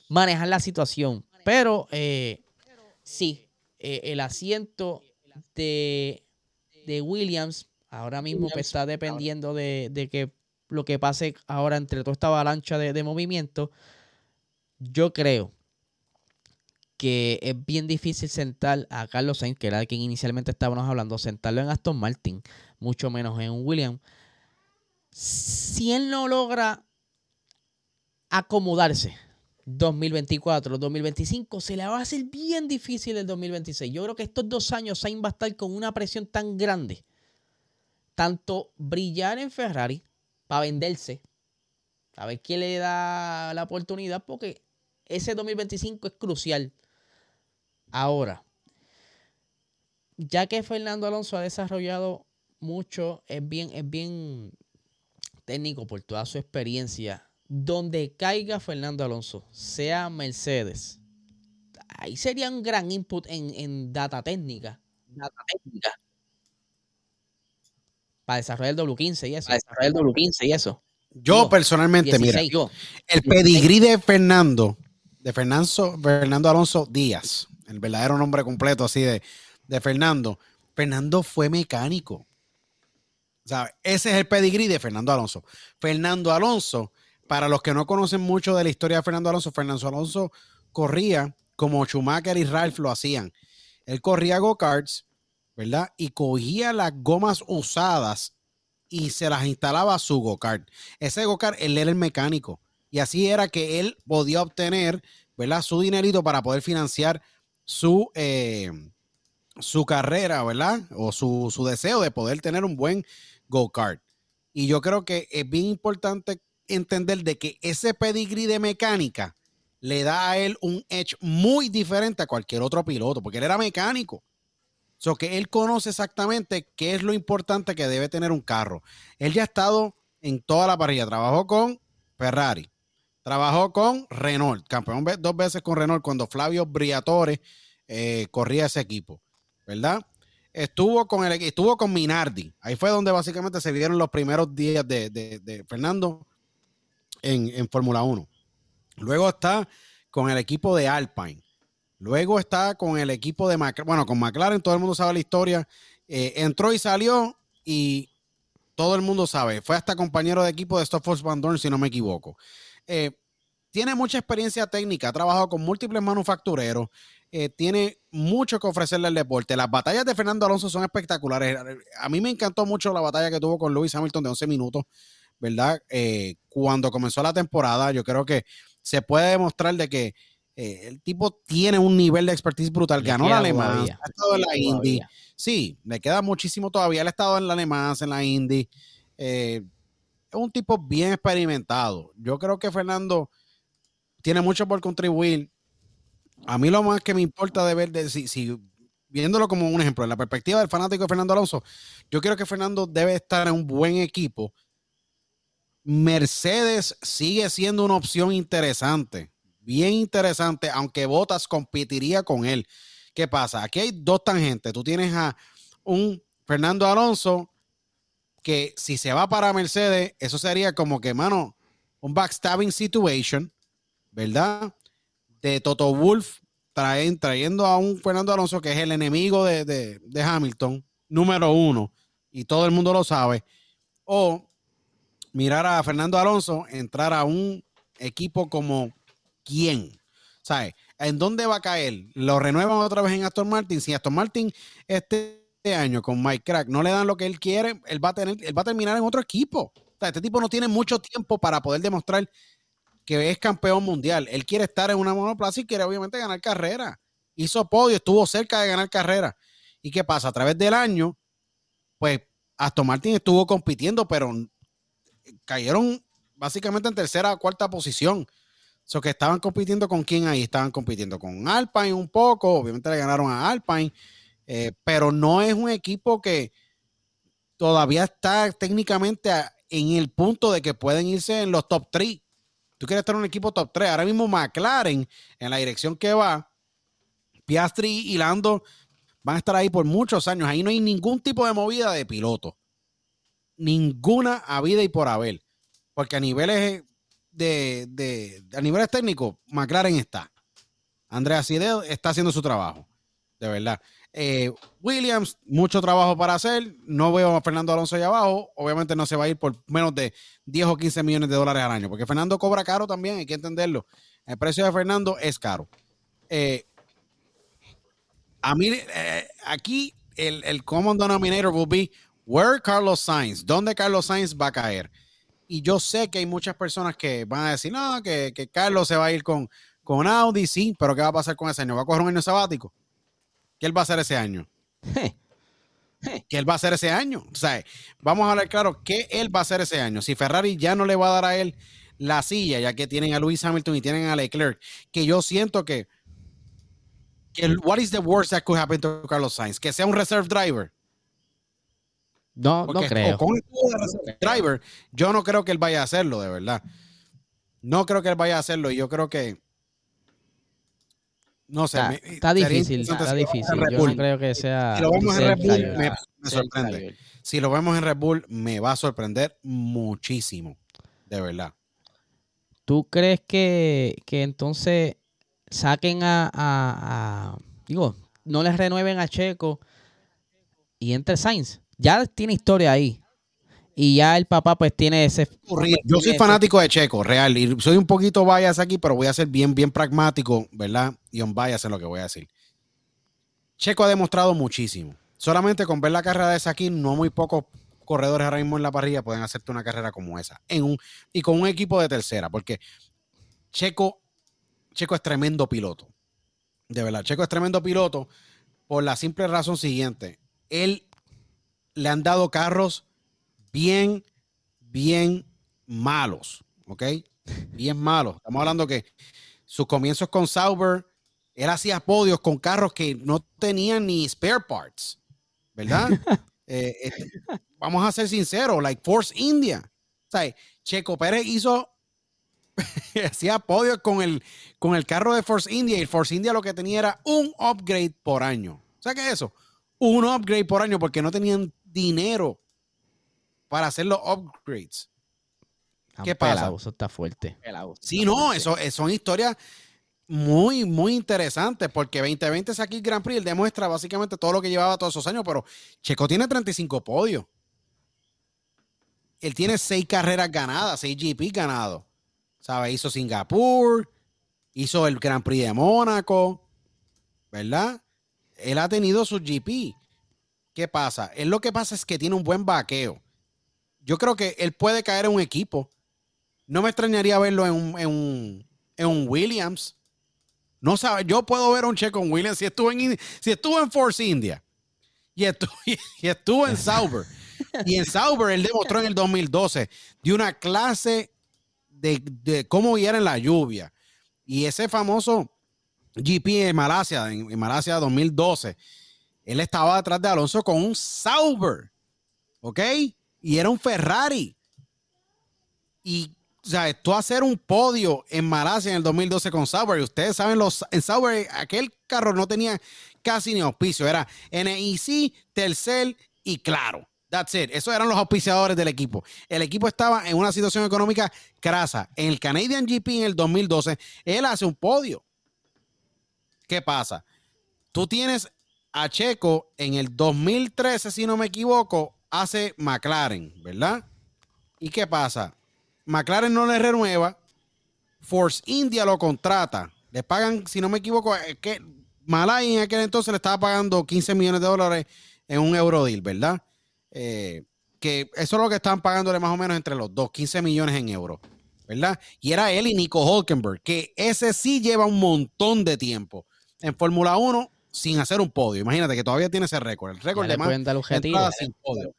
manejar la situación pero eh, sí, el asiento de, Williams ahora mismo está dependiendo de, que lo que pase ahora entre toda esta avalancha de, movimiento. Yo creo que es bien difícil sentar a Carlos Sainz, que era de quien inicialmente estábamos hablando, sentarlo en Aston Martin, mucho menos en un Williams. Si él no logra acomodarse 2024, 2025, se le va a hacer bien difícil el 2026. Yo creo que estos dos años Sainz va a estar con una presión tan grande, tanto brillar en Ferrari para venderse, a ver quién le da la oportunidad, porque ese 2025 es crucial. Ahora, ya que Fernando Alonso ha desarrollado mucho, es bien, es bien técnico por toda su experiencia donde caiga Fernando Alonso, sea Mercedes, ahí sería un gran input en, data técnica. Data técnica. Para desarrollar el W15 y eso. Para desarrollar el W15 y eso. Yo personalmente, mira, el pedigrí de Fernando, de Fernando, Fernando Alonso Díaz, el verdadero nombre completo así de, de Fernando, Fernando fue mecánico. O sea, ese es el pedigrí de Fernando Alonso. Fernando Alonso para los que no conocen mucho de la historia de Fernando Alonso, Fernando Alonso corría como Schumacher y Ralph lo hacían. Él corría go-karts, ¿verdad? Y cogía las gomas usadas y se las instalaba a su go-kart. Ese go-kart, él era el mecánico. Y así era que él podía obtener, ¿verdad? Su dinerito para poder financiar su, eh, su carrera, ¿verdad? O su, su deseo de poder tener un buen go-kart. Y yo creo que es bien importante entender de que ese pedigrí de mecánica le da a él un edge muy diferente a cualquier otro piloto, porque él era mecánico. So que él conoce exactamente qué es lo importante que debe tener un carro. Él ya ha estado en toda la parrilla. Trabajó con Ferrari, trabajó con Renault, campeón dos veces con Renault cuando Flavio Briatore eh, corría ese equipo, ¿verdad? Estuvo con, el, estuvo con Minardi. Ahí fue donde básicamente se vieron los primeros días de Fernando en, Fórmula 1. Luego está con el equipo de Alpine. Luego está con el equipo de McLaren. Bueno, con McLaren todo el mundo sabe la historia. Eh, entró y salió y todo el mundo sabe. Fue hasta compañero de equipo de Stoffels Van Dorn, si no me equivoco. Eh, tiene mucha experiencia técnica, ha trabajado con múltiples manufactureros, eh, tiene mucho que ofrecerle al deporte. Las batallas de Fernando Alonso son espectaculares. A mí me encantó mucho la batalla que tuvo con Lewis Hamilton de 11 minutos. ¿Verdad? Eh, cuando comenzó la temporada, yo creo que se puede demostrar de que eh, el tipo tiene un nivel de expertise brutal. Ganó la Alemán, ha estado en la Indy. Sí, le queda muchísimo todavía. Él ha estado en la Alemán, en la Indy. Eh, es un tipo bien experimentado. Yo creo que Fernando tiene mucho por contribuir. A mí lo más que me importa de ver, de, si, viéndolo como un ejemplo, en la perspectiva del fanático de Fernando Alonso, yo creo que Fernando debe estar en un buen equipo Mercedes sigue siendo una opción interesante, bien interesante, aunque Bottas competiría con él. ¿Qué pasa? Aquí hay dos tangentes. Tú tienes a un Fernando Alonso que si se va para Mercedes, eso sería como que, mano, un backstabbing situation, ¿verdad? De Toto Wolf trayendo a un Fernando Alonso que es el enemigo de, de Hamilton, número uno, y todo el mundo lo sabe. O mirar a Fernando Alonso entrar a un equipo como quién. ¿Sabes? ¿En dónde va a caer? ¿Lo renuevan otra vez en Aston Martin? Si Aston Martin este año con Mike Crack no le dan lo que él quiere, él va a, tener, él va a terminar en otro equipo. este tipo no tiene mucho tiempo para poder demostrar que es campeón mundial. Él quiere estar en una monoplaza y quiere obviamente ganar carrera. Hizo podio, estuvo cerca de ganar carrera. ¿Y qué pasa? A través del año, pues Aston Martin estuvo compitiendo, pero cayeron básicamente en tercera o cuarta posición. So que estaban compitiendo con quién ahí, estaban compitiendo con Alpine un poco, obviamente le ganaron a Alpine, eh, pero no es un equipo que todavía está técnicamente en el punto de que pueden irse en los top 3. Tú quieres estar en un equipo top 3. Ahora mismo McLaren, en la dirección que va, Piastri y Lando van a estar ahí por muchos años. Ahí no hay ningún tipo de movida de piloto ninguna a vida y por haber. Porque a niveles de, de, a niveles técnicos, McLaren está. Andrea Sidel está haciendo su trabajo, de verdad. Eh, Williams, mucho trabajo para hacer. No veo a Fernando Alonso allá abajo. Obviamente no se va a ir por menos de 10 o 15 millones de dólares al año, porque Fernando cobra caro también, hay que entenderlo. El precio de Fernando es caro. Eh, a mí, eh, aquí el, el, common denominator will be where Carlos Sainz, ¿dónde Carlos Sainz va a caer? Y yo sé que hay muchas personas que van a decir, no, que, que Carlos se va a ir con, con Audi, sí, pero ¿qué va a pasar con ese año? ¿Va a coger un año sabático? ¿Qué él va a hacer ese año? ¿Qué él va a hacer ese año? O sea, vamos a hablar claro, ¿qué él va a hacer ese año? Si Ferrari ya no le va a dar a él la silla, ya que tienen a Lewis Hamilton y tienen a Leclerc, que yo siento que, que what is the worst that could happen to Carlos Sainz? Que sea un reserve driver. No, no creo. Con el driver, yo no creo que él vaya a hacerlo, de verdad. No creo que él vaya a hacerlo y yo creo que no sé. Está, difícil, está difícil. Yo no creo que sea. Si lo vemos en Red Bull, me, sorprende. Si lo vemos en Red Bull, me va a sorprender muchísimo. De verdad. ¿Tú crees que, entonces saquen a, Digo, no les renueven a Checo y entre Sainz? Ya tiene historia ahí y ya el papá pues tiene ese... Yo soy fanático de Checo, real, y soy un poquito bias aquí, pero voy a ser bien, bien pragmático, ¿verdad? Y un bias en lo que voy a decir. Checo ha demostrado muchísimo. Solamente con ver la carrera de aquí, no muy pocos corredores ahora mismo en la parrilla pueden hacerte una carrera como esa. En un, y con un equipo de tercera, porque Checo, Checo es tremendo piloto. De verdad, Checo es tremendo piloto por la simple razón siguiente. Él le han dado carros bien, bien malos, ¿ok? Bien malos. Estamos hablando que sus comienzos con Sauber, él hacía podios con carros que no tenían ni spare parts, ¿verdad? Eh, este, vamos a ser sinceros, like Force India. O sea, Checo Pérez hizo, hacía podios con el, con el carro de Force India y Force India lo que tenía era un upgrade por año. O sea, ¿qué es eso? Un upgrade por año porque no tenían dinero para hacer los upgrades. ¿Qué pasa? Eso está fuerte. sí, no, eso, son historias muy, muy interesantes porque 2020 es aquí el Grand Prix, él demuestra básicamente todo lo que llevaba todos esos años, pero Checo tiene 35 podios. Él tiene seis carreras ganadas, seis GP ganados. ¿Sabes? Hizo Singapur, hizo el Grand Prix de Mónaco, ¿verdad? Él ha tenido su GP. ¿Qué pasa? Él lo que pasa es que tiene un buen vaqueo yo creo que él puede caer en un equipo. No me extrañaría verlo en un, en Williams. No sabe, yo puedo ver a un Checo en Williams si estuvo en, si en Force India y estuvo, en Sauber. y en Sauber él demostró en el 2012 de una clase de, de cómo guiar en la lluvia. Y ese famoso GP en Malasia, en, en Malasia 2012, él estaba detrás de Alonso con un Sauber. ¿Ok? y era un Ferrari. Y, o sea, tú hacer un podio en Malasia en el 2012 con Sauber, y ustedes saben, los, en Sauber aquel carro no tenía casi ni auspicio, era NEC, Telcel y Claro. That's it. Esos eran los auspiciadores del equipo. El equipo estaba en una situación económica crasa. En el Canadian GP en el 2012, él hace un podio. ¿Qué pasa? Tú tienes a Checo en el 2013, si no me equivoco, hace McLaren, ¿verdad? ¿Y qué pasa? McLaren no le renueva, Force India lo contrata, le pagan, si no me equivoco, que Malay en aquel entonces le estaba pagando 15 millones de dólares en un Eurodeal, ¿verdad? Eh, que eso es lo que estaban pagándole más o menos entre los dos, 15 millones en euros, ¿verdad? Y era él y Nico Hulkenberg, que ese sí lleva un montón de tiempo en Fórmula 1 sin hacer un podio. Imagínate que todavía tiene ese récord, el récord de más sin podio.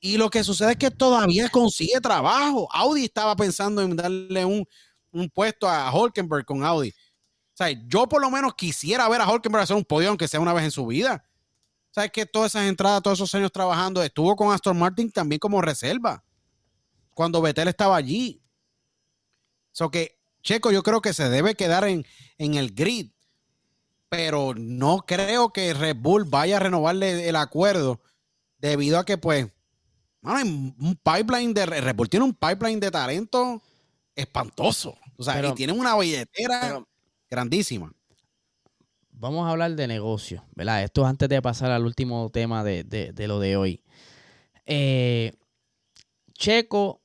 Y lo que sucede es que todavía consigue trabajo. Audi estaba pensando en darle un, puesto a Holkenberg con Audi. O sea, yo por lo menos quisiera ver a Holkenberg hacer un podio, aunque sea una vez en su vida. ¿Sabes que todas esas entradas, todos esos años trabajando, estuvo con Aston Martin también como reserva. Cuando Vettel estaba allí. So que, Checo, yo creo que se debe quedar en, en el grid. Pero no creo que Red Bull vaya a renovarle el acuerdo debido a que, pues, hay un pipeline de Red tiene un pipeline de talento espantoso. O sea, y tienen una billetera grandísima. Vamos a hablar de negocio, ¿verdad? Esto antes de pasar al último tema de, lo de hoy. Eh, Checo,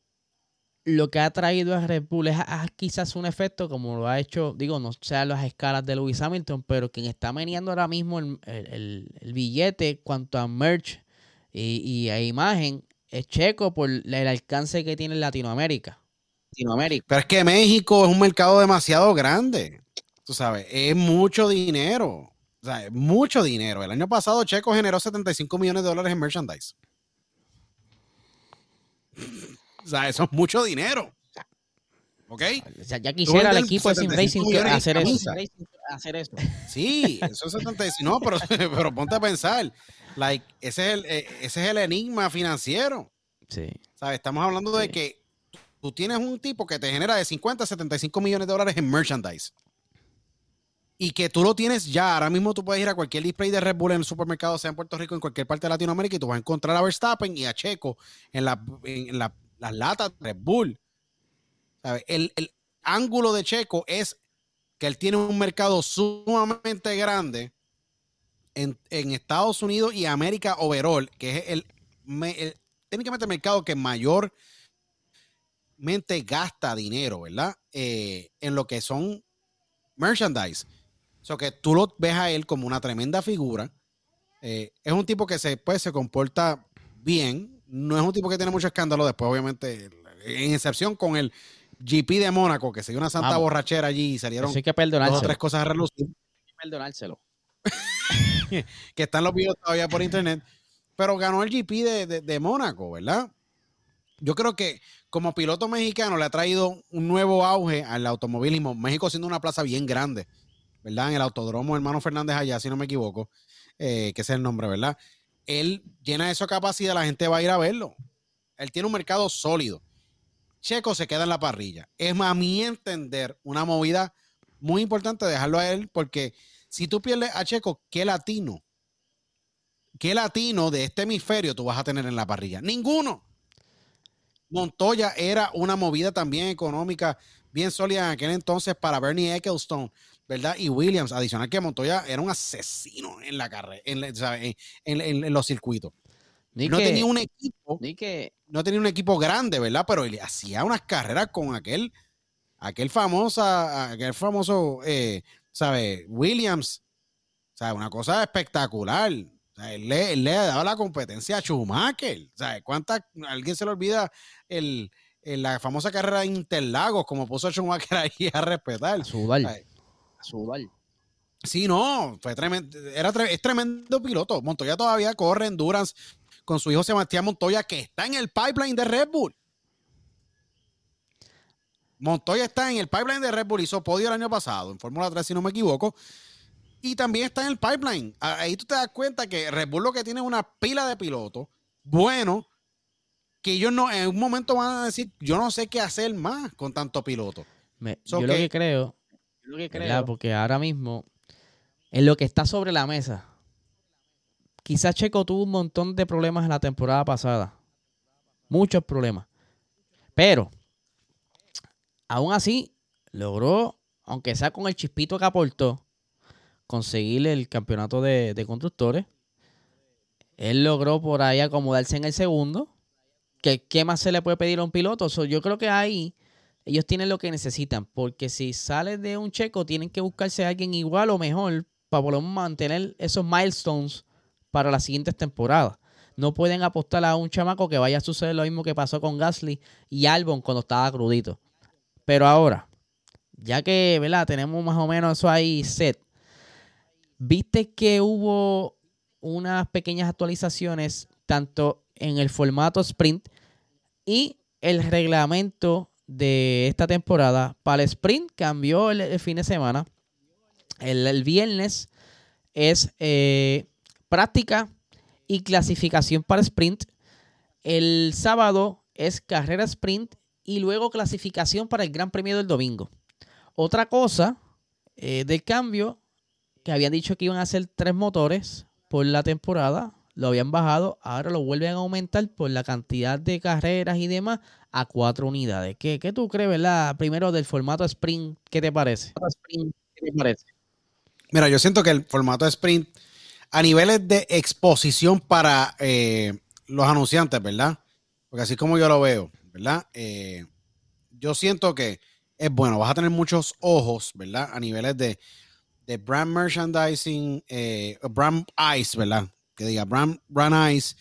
lo que ha traído a Red Bull es quizás un efecto como lo ha hecho, digo, no sea las escalas de Lewis Hamilton, pero quien está meneando ahora mismo el, billete cuanto a merch y, a imagen es Checo por el alcance que tiene en Latinoamérica. Latinoamérica. Pero es que México es un mercado demasiado grande. Tú sabes, es mucho dinero. O sea, es mucho dinero. El año pasado Checo generó 75 millones de dólares en merchandise. O sea, eso es mucho dinero. ¿Ok? ya quisiera el equipo de Sim Racing hacer eso. Sí, eso es 75. No, pero, pero ponte a pensar. Like, ese, es el, eh, ese es el enigma financiero. Sí. ¿Sabes? Estamos hablando de que tú tienes un tipo que te genera de 50 a 75 millones de dólares en merchandise. Y que tú lo tienes ya. Ahora mismo tú puedes ir a cualquier display de Red Bull en el supermercado, sea en Puerto Rico, en cualquier parte de Latinoamérica, y tú vas a encontrar a Verstappen y a Checo en, la, en las latas Red Bull. El, el ángulo de Checo es que él tiene un mercado sumamente grande en, Estados Unidos y América overall, que es el, técnicamente el mercado que mayormente gasta dinero, ¿verdad? Eh, en lo que son merchandise. O sea, que tú lo ves a él como una tremenda figura. Eh, es un tipo que se, pues, se comporta bien. No es un tipo que tiene mucho escándalo. Después, obviamente, en excepción con el GP de Mónaco, que se dio una santa borrachera allí y salieron que dos o tres cosas a relucir. Hay que perdonárselo. que están los videos todavía por internet. Pero ganó el GP de, de, Mónaco, ¿verdad? Yo creo que como piloto mexicano le ha traído un nuevo auge al automovilismo. México siendo una plaza bien grande, ¿verdad? En el Autódromo Hermano Fernández allá, si no me equivoco, eh, que es el nombre, ¿verdad? Él llena esa capacidad, la gente va a ir a verlo. Él tiene un mercado sólido. Checo se queda en la parrilla. Es a mi entender una movida muy importante dejarlo a él porque si tú pierdes a Checo, ¿qué latino? ¿Qué latino de este hemisferio tú vas a tener en la parrilla? Ninguno. Montoya era una movida también económica bien sólida en aquel entonces para Bernie Ecclestone, ¿verdad? Y Williams, adicional que Montoya era un asesino en la carrera, en, los circuitos. no tenía un equipo, no tenía un equipo grande, ¿verdad? Pero él hacía unas carreras con aquel, aquel famosa, aquel famoso eh, ¿sabes? Williams, ¿sabes? Una cosa espectacular. él, le, ha dado la competencia a Schumacher. ¿Sabes? ¿Cuántas? Alguien se le olvida el, la famosa carrera de Interlagos, como puso Schumacher ahí a respetar. A. A sudar. Sí, no, fue tremendo, era es tremendo piloto. Montoya todavía corre en Durance con su hijo Sebastián Montoya, que está en el pipeline de Red Bull. Montoya está en el pipeline de Red Bull, hizo podio el año pasado en Fórmula 3, si no me equivoco. Y también está en el pipeline. Ahí tú te das cuenta que Red Bull lo que tiene es una pila de pilotos bueno que ellos no, en un momento van a decir, yo no sé qué hacer más con tanto piloto. yo, lo que creo, lo que creo, porque ahora mismo, en lo que está sobre la mesa, quizás Checo tuvo un montón de problemas en la temporada pasada. Muchos problemas. Pero aún así, logró, aunque sea con el chispito que aportó, conseguir el campeonato de, constructores. Él logró por ahí acomodarse en el segundo. ¿Qué, ¿Qué, más se le puede pedir a un piloto? yo creo que ahí ellos tienen lo que necesitan. Porque si sale de un checo, tienen que buscarse a alguien igual o mejor para poder mantener esos milestones para las siguientes temporadas. No pueden apostar a un chamaco que vaya a suceder lo mismo que pasó con Gasly y Albon cuando estaba crudito. Pero ahora, ya que, ¿verdad? Tenemos más o menos eso ahí set. Viste que hubo unas pequeñas actualizaciones tanto en el formato sprint y el reglamento de esta temporada. Para el sprint cambió el, fin de semana. El, viernes es eh, práctica y clasificación para sprint. El sábado es carrera sprint y luego clasificación para el Gran Premio del domingo. Otra cosa eh, del cambio, que habían dicho que iban a ser tres motores por la temporada, lo habían bajado, ahora lo vuelven a aumentar por la cantidad de carreras y demás a cuatro unidades. ¿Qué, qué tú crees, verdad? Primero del formato sprint, ¿qué te parece? ¿Qué te parece? Mira, yo siento que el formato de sprint, a niveles de exposición para eh, los anunciantes, ¿verdad? Porque así como yo lo veo, ¿verdad? Eh, yo siento que es bueno, vas a tener muchos ojos, ¿verdad? A niveles de, brand merchandising, eh, brand eyes, ¿verdad? Diga brand, brand eyes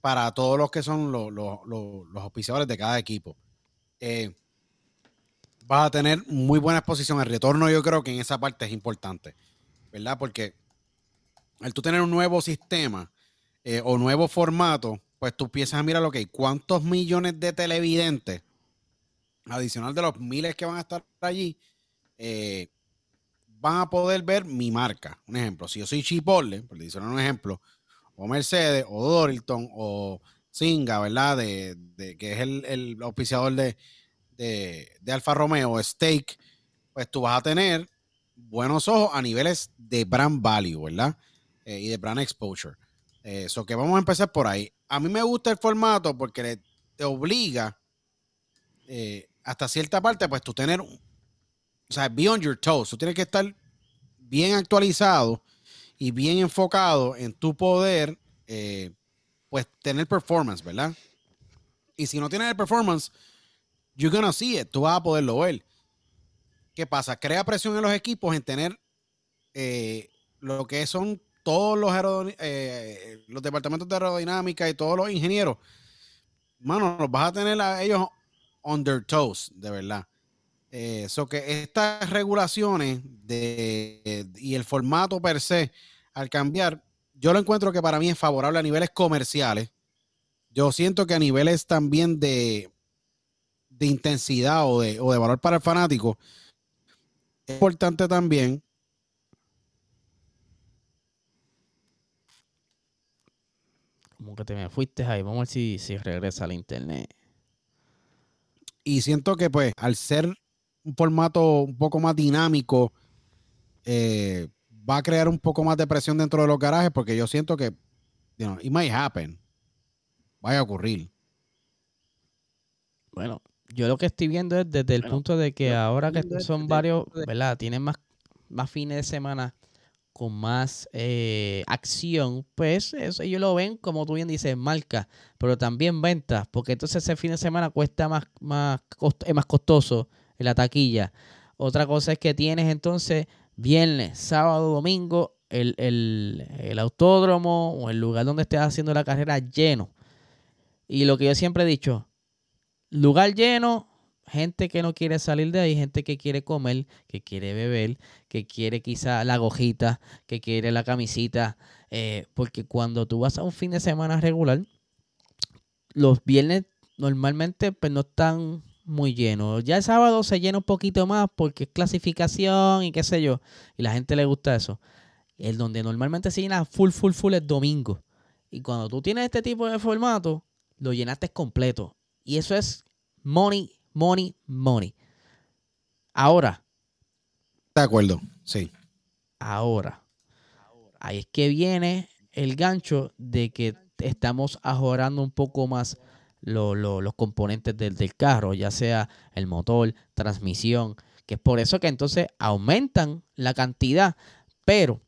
para todos los que son los, los, auspiciadores de cada equipo. Eh, vas a tener muy buena exposición. El retorno yo creo que en esa parte es importante, ¿verdad? Porque al tú tener un nuevo sistema eh, o nuevo formato, pues tú empiezas a mirar lo que hay. ¿Cuántos millones de televidentes, adicional de los miles que van a estar allí, eh, van a poder ver mi marca? Un ejemplo, si yo soy Chipotle, por decir un ejemplo, o Mercedes, o Dorilton, o Singa, ¿verdad? De, que es el, el auspiciador de, de, Alfa Romeo, Steak, pues tú vas a tener buenos ojos a niveles de brand value, ¿verdad? Eh, y de brand exposure. Eso eh, que vamos a empezar por ahí. A mí me gusta el formato porque te obliga eh, hasta cierta parte, pues tú tener, o sea, beyond your toes, tú tienes que estar bien actualizado y bien enfocado en tu poder, pues tener performance, ¿verdad? Y si no tienes el performance, you're gonna see it, tú vas a poderlo ver. ¿Qué pasa? Crea presión en los equipos en tener eh, lo que son todos los, eh, los departamentos de aerodinámica y todos los ingenieros. Mano, los vas a tener a ellos on their toes, de verdad. Eso eh, que estas regulaciones de, y el formato per se, al cambiar, yo lo encuentro que para mí es favorable a niveles comerciales. Yo siento que a niveles también de, de intensidad o de, valor para el fanático, es importante también como que te me fuiste ahí. Vamos a ver si, si regresa al internet. Y siento que, pues, al ser un formato un poco más dinámico, eh, va a crear un poco más de presión dentro de los garajes, porque yo siento que, you know, it might happen. Vaya a ocurrir. Bueno, yo lo que estoy viendo es desde el punto de que ahora que son varios, ¿verdad? Tienen más, más fines de semana con más eh, acción, pues eso ellos lo ven, como tú bien dices, marca, pero también ventas, porque entonces ese fin de semana cuesta más, más, es más costoso en la taquilla. Otra cosa es que tienes entonces viernes, sábado, domingo, el, el, el autódromo o el lugar donde estés haciendo la carrera lleno. Y lo que yo siempre he dicho, lugar lleno, gente que no quiere salir de ahí, gente que quiere comer, que quiere beber, que quiere quizá la gojita, que quiere la camisita, eh, porque cuando tú vas a un fin de semana regular, los viernes normalmente pues, no están muy llenos. Ya el sábado se llena un poquito más porque es clasificación y qué sé yo, y la gente le gusta eso. El donde normalmente se llena full, full, full es domingo. Y cuando tú tienes este tipo de formato, lo llenaste completo. Y eso es money, money, money. Ahora. De acuerdo, sí. Ahora. Ahí es que viene el gancho de que estamos ajorando un poco más los componentes del, del, carro, ya sea el motor, transmisión, que es por eso que entonces aumentan la cantidad, pero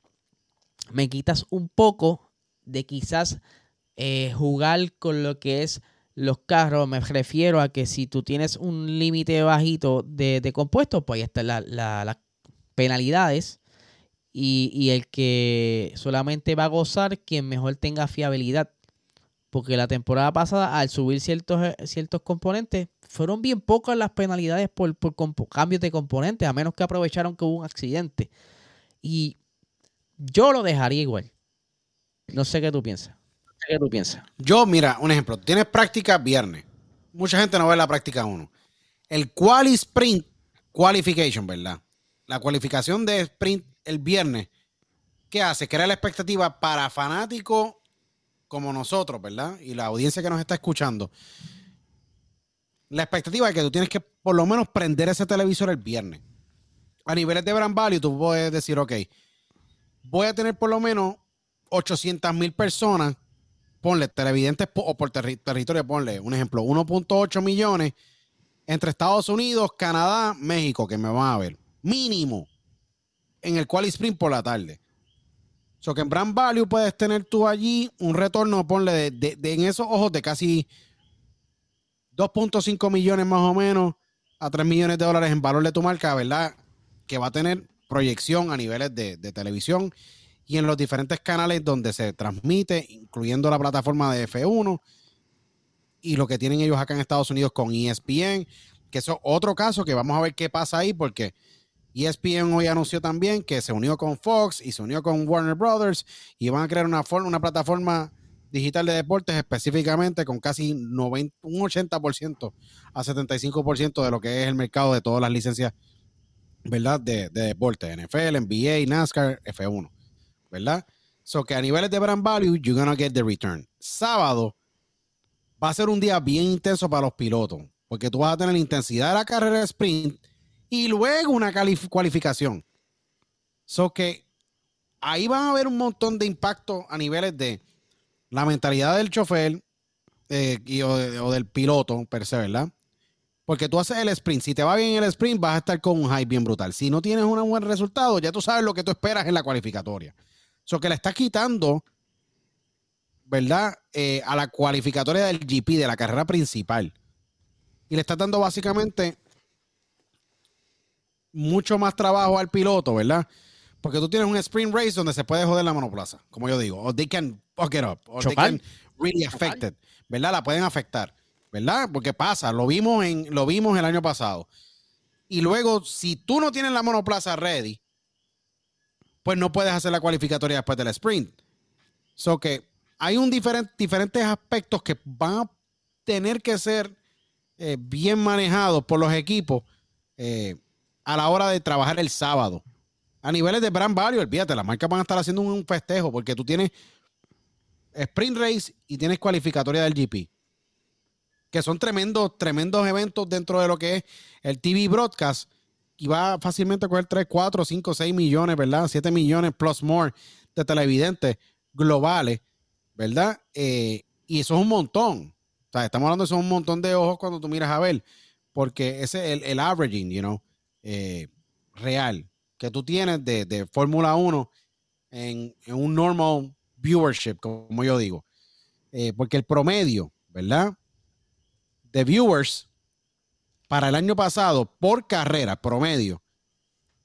me quitas un poco de quizás eh, jugar con lo que es los carros, me refiero a que si tú tienes un límite bajito de, compuestos, pues ahí están las penalidades. Y, el que solamente va a gozar quien mejor tenga fiabilidad. Porque la temporada pasada, al subir ciertos, eh, ciertos componentes, fueron bien pocas las penalidades por, por cambios de componentes, a menos que aprovecharon que hubo un accidente. Y yo lo dejaría igual. No sé qué tú piensas. ¿Qué tú piensas? Yo, mira, un ejemplo. Tienes práctica viernes. Mucha gente no ve la práctica 1. El quali sprint qualification, ¿verdad? La cualificación de sprint el viernes. ¿Qué hace? Crea la expectativa para fanáticos como nosotros, ¿verdad? Y la audiencia que nos está escuchando. La expectativa es que tú tienes que por lo menos prender ese televisor el viernes. A niveles de brand value, tú puedes decir, ok, voy a tener por lo menos 800 mil personas ponle televidentes o por territorio, ponle un ejemplo, 1.8 millones entre Estados Unidos, Canadá, México, que me van a ver. Mínimo. en el quali sprint por la tarde. So que en Brand Value puedes tener tú allí un retorno, ponle de, en esos ojos de casi 2.5 millones más o menos a 3 millones de dólares en valor de tu marca, ¿verdad? Que va a tener proyección a niveles de, de televisión y en los diferentes canales donde se transmite, incluyendo la plataforma de F1 y lo que tienen ellos acá en Estados Unidos con ESPN, que eso es otro caso que vamos a ver qué pasa ahí porque ESPN hoy anunció también que se unió con Fox y se unió con Warner Brothers y van a crear una, una plataforma digital de deportes específicamente con casi 90, un 80% a 75% de lo que es el mercado de todas las licencias, ¿verdad? De, de deportes, NFL, NBA, NASCAR, F1, ¿verdad? So que a niveles de brand value, you're gonna get the return. Sábado va a ser un día bien intenso para los pilotos, porque tú vas a tener la intensidad de la carrera de sprint y luego una cualificación. So que ahí van a haber un montón de impacto a niveles de la mentalidad del chofer eh, o, del piloto per se, ¿verdad? Porque tú haces el sprint. Si te va bien el sprint, vas a estar con un high bien brutal. Si no tienes un buen resultado, ya tú sabes lo que tú esperas en la cualificatoria. So que le estás quitando, ¿verdad? Eh, a la cualificatoria del GP, de la carrera principal. Y le estás dando básicamente mucho más trabajo al piloto, ¿verdad? Porque tú tienes un sprint race donde se puede joder la monoplaza, como yo digo. O they can fuck it up. O they can really affect it, ¿verdad? La pueden afectar, ¿verdad? Porque pasa, lo vimos, en, lo vimos el año pasado. Y luego, si tú no tienes la monoplaza ready, pues no puedes hacer la cualificatoria después del sprint. So que hay un diferentes aspectos que van a tener que ser eh, bien manejados por los equipos. Eh, a la hora de trabajar el sábado. A niveles de brand value, olvídate, las marcas van a estar haciendo un festejo porque tú tienes sprint race y tienes cualificatoria del GP. Que son tremendos, tremendos eventos dentro de lo que es el TV broadcast. Y va fácilmente a coger 3, 4, 5, 6 millones, ¿verdad? 7 millones plus more de televidentes globales, ¿verdad? Eh, y eso es un montón. O sea, estamos hablando de eso un montón de ojos cuando tú miras a ver. Porque ese es el, el averaging, you know. Eh, real que tú tienes de, Fórmula 1 en, un normal viewership, como yo digo. Eh, porque el promedio, ¿verdad? De viewers para el año pasado por carrera, promedio,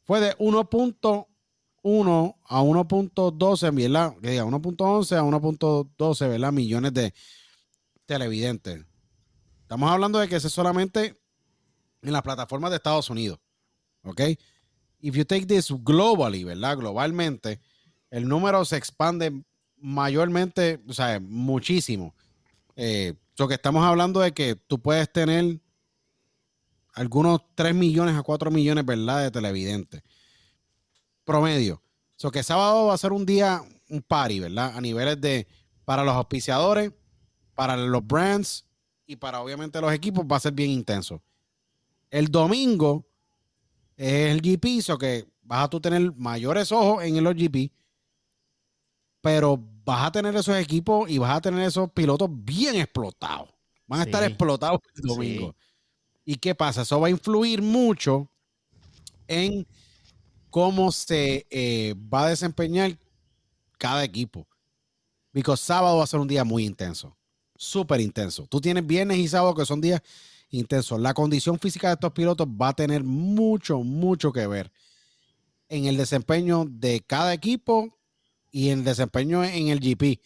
fue de 1.1 a 1.12, ¿verdad? Que diga, 1.11 a 1.12, ¿verdad? Millones de televidentes. Estamos hablando de que es solamente en las plataformas de Estados Unidos. ¿Ok? If you take this globally, ¿verdad? Globalmente, el número se expande mayormente, o sea, muchísimo. Eh, lo que estamos hablando de que tú puedes tener algunos 3 millones a 4 millones, ¿verdad? De televidentes. Promedio. So que sábado va a ser un día, un party, ¿verdad? A niveles de, para los auspiciadores, para los brands y para obviamente los equipos va a ser bien intenso. El domingo es el GP, so que vas a tú tener mayores ojos en el GP, pero vas a tener esos equipos y vas a tener esos pilotos bien explotados. Van a estar explotados el domingo. ¿Y qué pasa? Eso va a influir mucho en cómo se eh, va a desempeñar cada equipo. Porque sábado va a ser un día muy intenso, súper intenso. Tú tienes viernes y sábado que son días intenso. La condición física de estos pilotos va a tener mucho, mucho que ver en el desempeño de cada equipo y en el desempeño en el GP.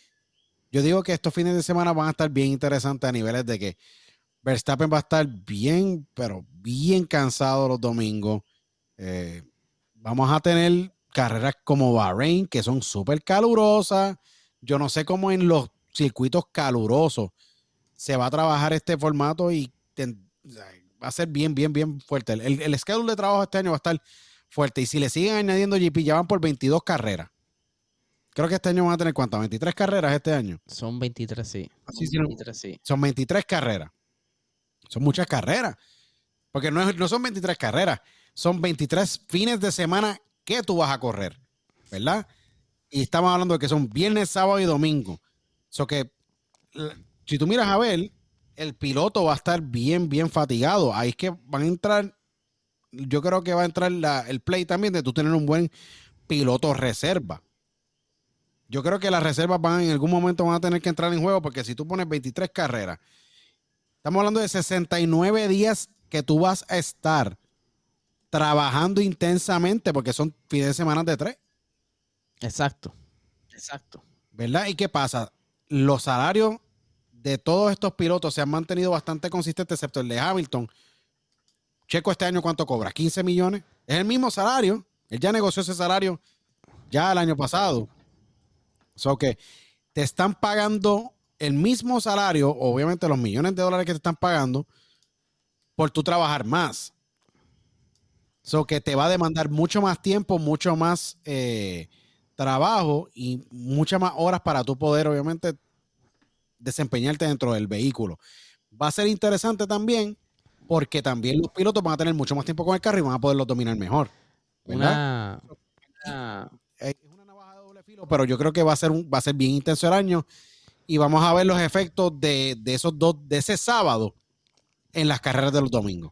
Yo digo que estos fines de semana van a estar bien interesantes a niveles de que Verstappen va a estar bien, pero bien cansado los domingos. Eh, vamos a tener carreras como Bahrein, que son súper calurosas. Yo no sé cómo en los circuitos calurosos se va a trabajar este formato y va a ser bien, bien, bien fuerte. El, el, schedule de trabajo este año va a estar fuerte. Y si le siguen añadiendo GP, ya van por 22 carreras. Creo que este año van a tener cuántas, 23 carreras este año. Son 23, sí. Son 23, carreras. Son muchas carreras. Porque no, no son 23 carreras, son 23 fines de semana que tú vas a correr, ¿verdad? Y estamos hablando de que son viernes, sábado y domingo. Eso que, si tú miras a ver, el piloto va a estar bien, bien fatigado. Ahí es que van a entrar, yo creo que va a entrar el play también de tú tener un buen pilotos reserva. Yo creo que las reservas van en algún momento van a tener que entrar en juego porque si tú pones 23 carreras, estamos hablando de 69 días que tú vas a estar trabajando intensamente porque son fines de semana de tres. Exacto, exacto. ¿Verdad? ¿Y qué pasa? Los salarios de todos estos pilotos se han mantenido bastante consistentes, excepto el de Hamilton. Checo este año cuánto cobra, 15 millones. Es el mismo salario. Él ya negoció ese salario ya el año pasado. O sea que te están pagando el mismo salario, obviamente los millones de dólares que te están pagando, por tu trabajar más. So que te va a demandar mucho más tiempo, mucho más eh, trabajo y muchas más horas para tú poder, obviamente, desempeñarte dentro del vehículo. Va a ser interesante también porque también los pilotos van a tener mucho más tiempo con el carro y van a poderlo dominar mejor. Una, Es una navaja de doble filo, pero yo creo que va a ser un, va a ser bien intenso el año y vamos a ver los efectos de, esos dos, de ese sábado en las carreras de los domingos.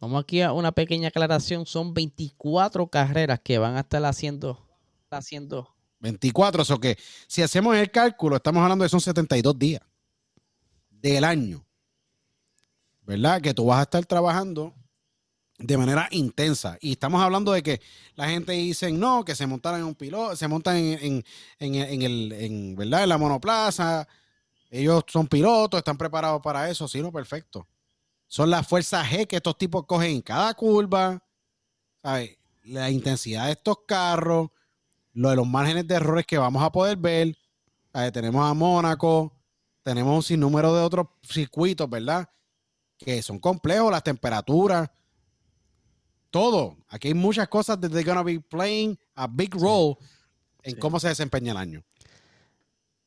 Vamos aquí a una pequeña aclaración. Son 24 carreras que van a estar haciendo. haciendo. 24, eso que si hacemos el cálculo, estamos hablando de son 72 días del año. ¿verdad? Que tú vas a estar trabajando de manera intensa. Y estamos hablando de que la gente dice, no, que se montaran en un piloto, se montan en, el, en, ¿verdad? En la monoplaza. Ellos son pilotos, están preparados para eso. Sí, no, perfecto. Son las fuerzas G que estos tipos cogen en cada curva. La intensidad de estos carros, lo de los márgenes de errores que vamos a poder ver. Tenemos a Mónaco, tenemos un sinnúmero de otros circuitos, ¿verdad? que son complejos, las temperaturas, todo. Aquí hay muchas cosas que they're gonna be playing a big role en cómo se desempeña el año.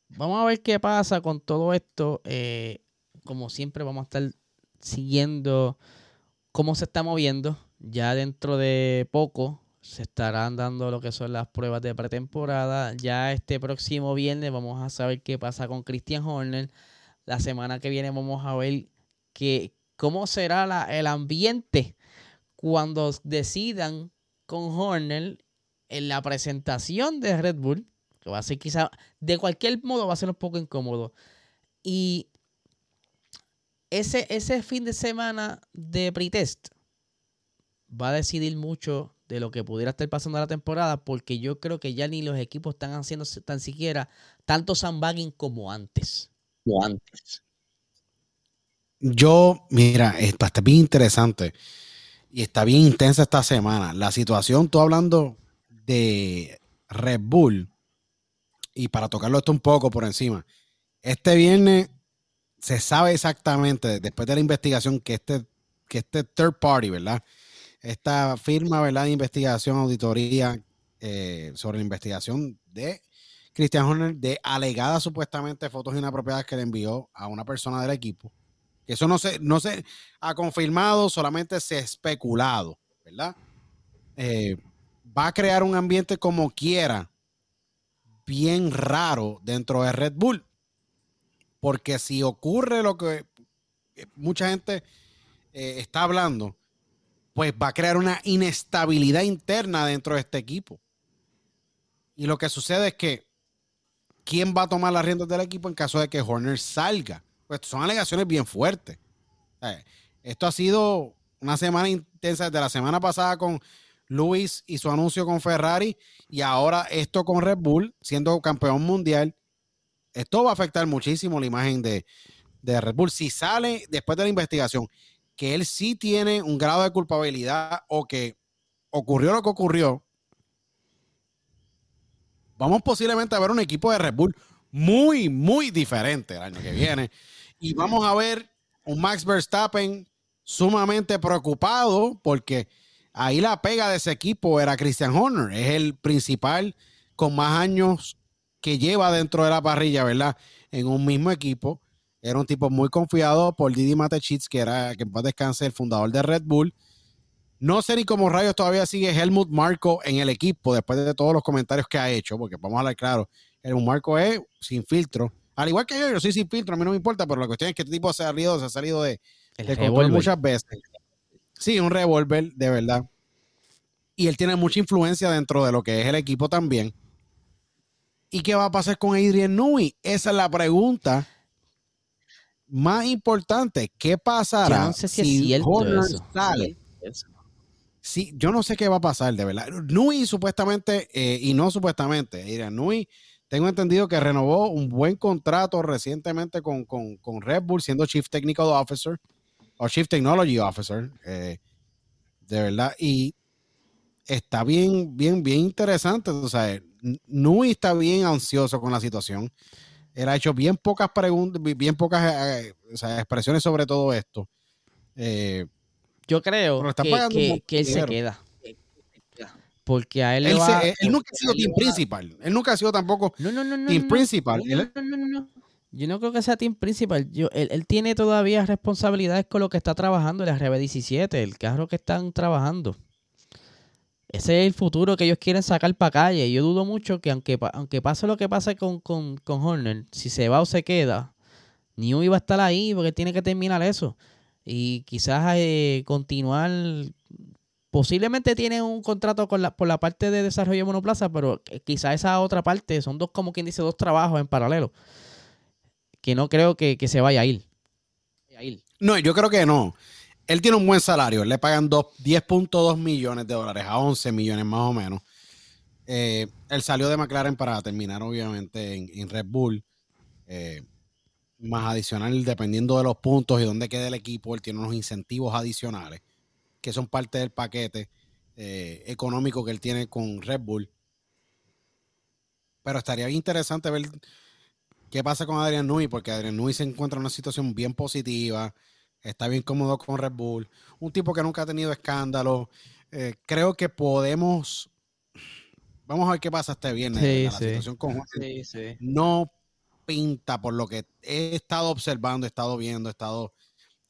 Vamos a ver qué pasa con todo esto. Eh, como siempre, vamos a estar siguiendo cómo se está moviendo. Ya dentro de poco se estarán dando lo que son las pruebas de pretemporada. Ya este próximo viernes vamos a saber qué pasa con Christian Horner. La semana que viene vamos a ver qué, cómo será el ambiente cuando decidan con Horner en la presentación de Red Bull, que va a ser quizá, de cualquier modo va a ser un poco incómodo. Y ese, ese fin de semana de pretest va a decidir mucho de lo que pudiera estar pasando la temporada, porque yo creo que ya ni los equipos están haciendo tan siquiera tanto sandbagging como antes. Como antes. Yo, mira, está, bien interesante y está bien intensa esta semana. La situación, tú hablando de Red Bull, y para tocarlo esto un poco por encima, este viernes se sabe exactamente, después de la investigación, que este, que este third party, ¿verdad? Esta firma, ¿verdad? De investigación, auditoría eh, sobre la investigación de Christian Horner de alegadas supuestamente fotos inapropiadas que le envió a una persona del equipo eso no se, no se ha confirmado, solamente se ha especulado, ¿verdad? Eh, va a crear un ambiente como quiera, bien raro dentro de Red Bull. Porque si ocurre lo que mucha gente eh, está hablando, pues va a crear una inestabilidad interna dentro de este equipo. Y lo que sucede es que, ¿quién va a tomar las riendas del equipo en caso de que Horner salga? Pues son alegaciones bien fuertes. Esto ha sido una semana intensa desde la semana pasada con Luis y su anuncio con Ferrari y ahora esto con Red Bull siendo campeón mundial. Esto va a afectar muchísimo la imagen de, de Red Bull. Si sale después de la investigación que él sí tiene un grado de culpabilidad o que ocurrió lo que ocurrió, vamos posiblemente a ver un equipo de Red Bull muy, muy diferente el año que viene. Y vamos a ver un Max Verstappen sumamente preocupado porque ahí la pega de ese equipo era Christian Horner. Es el principal con más años que lleva dentro de la parrilla, ¿verdad? En un mismo equipo. Era un tipo muy confiado por Didi Matechitz, que era, que en paz descanse, el fundador de Red Bull. No sé ni cómo rayos todavía sigue Helmut Marco en el equipo después de todos los comentarios que ha hecho, porque vamos a hablar claro, Helmut Marco es sin filtro al igual que yo, yo soy sin filtro, a mí no me importa, pero la cuestión es que este tipo se ha salido, se ha salido de, de control muchas veces. Sí, un revólver, de verdad. y él tiene mucha influencia dentro de lo que es el equipo también. ¿Y qué va a pasar con Adrian Newey? Esa es la pregunta más importante. ¿Qué pasará yo no sé si, Horner sale? Sí, yo no sé qué va a pasar, de verdad. Nui supuestamente, eh, y no supuestamente, Adrian Nui, tengo entendido que renovó un buen contrato recientemente con, Red Bull, siendo Chief Technical Officer o Chief Technology Officer, eh, de verdad. Y está bien, bien, bien interesante. O sea, Nui está bien ansioso con la situación. Él ha hecho bien pocas preguntas, bien pocas eh, expresiones sobre todo esto. Eh, Yo creo que, él se queda. Porque a él, él, él nunca ha sido team principal. Él nunca ha sido tampoco team principal. Yo no creo que sea team principal. Yo, él, tiene todavía responsabilidades con lo que está trabajando el RB17, el carro que están trabajando. Ese es el futuro que ellos quieren sacar para calle. Yo dudo mucho que aunque, aunque pase lo que pase con, con, Horner, si se va o se queda, New iba a estar ahí porque tiene que terminar eso. Y quizás eh, continuar. Posiblemente tiene un contrato con la, por la parte de desarrollo de monoplaza, pero quizás esa otra parte son dos, como quien dice, dos trabajos en paralelo. Que no creo que, que se vaya a ir. No, yo creo que no él tiene un buen salario. Le pagan 10.2 millones de dólares a 11 millones más o menos. Eh, él salió de McLaren para terminar, obviamente, en, Red Bull. Eh, más adicional, dependiendo de los puntos y dónde quede el equipo, él tiene unos incentivos adicionales que son parte del paquete eh, económico que él tiene con Red Bull. Pero estaría interesante ver qué pasa con Adrian Nui, porque Adrian Nui se encuentra en una situación bien positiva está bien cómodo con Red Bull, un tipo que nunca ha tenido escándalo. Eh, creo que podemos. Vamos a ver qué pasa este viernes. la situación con no pinta por lo que he estado observando, he estado viendo, he estado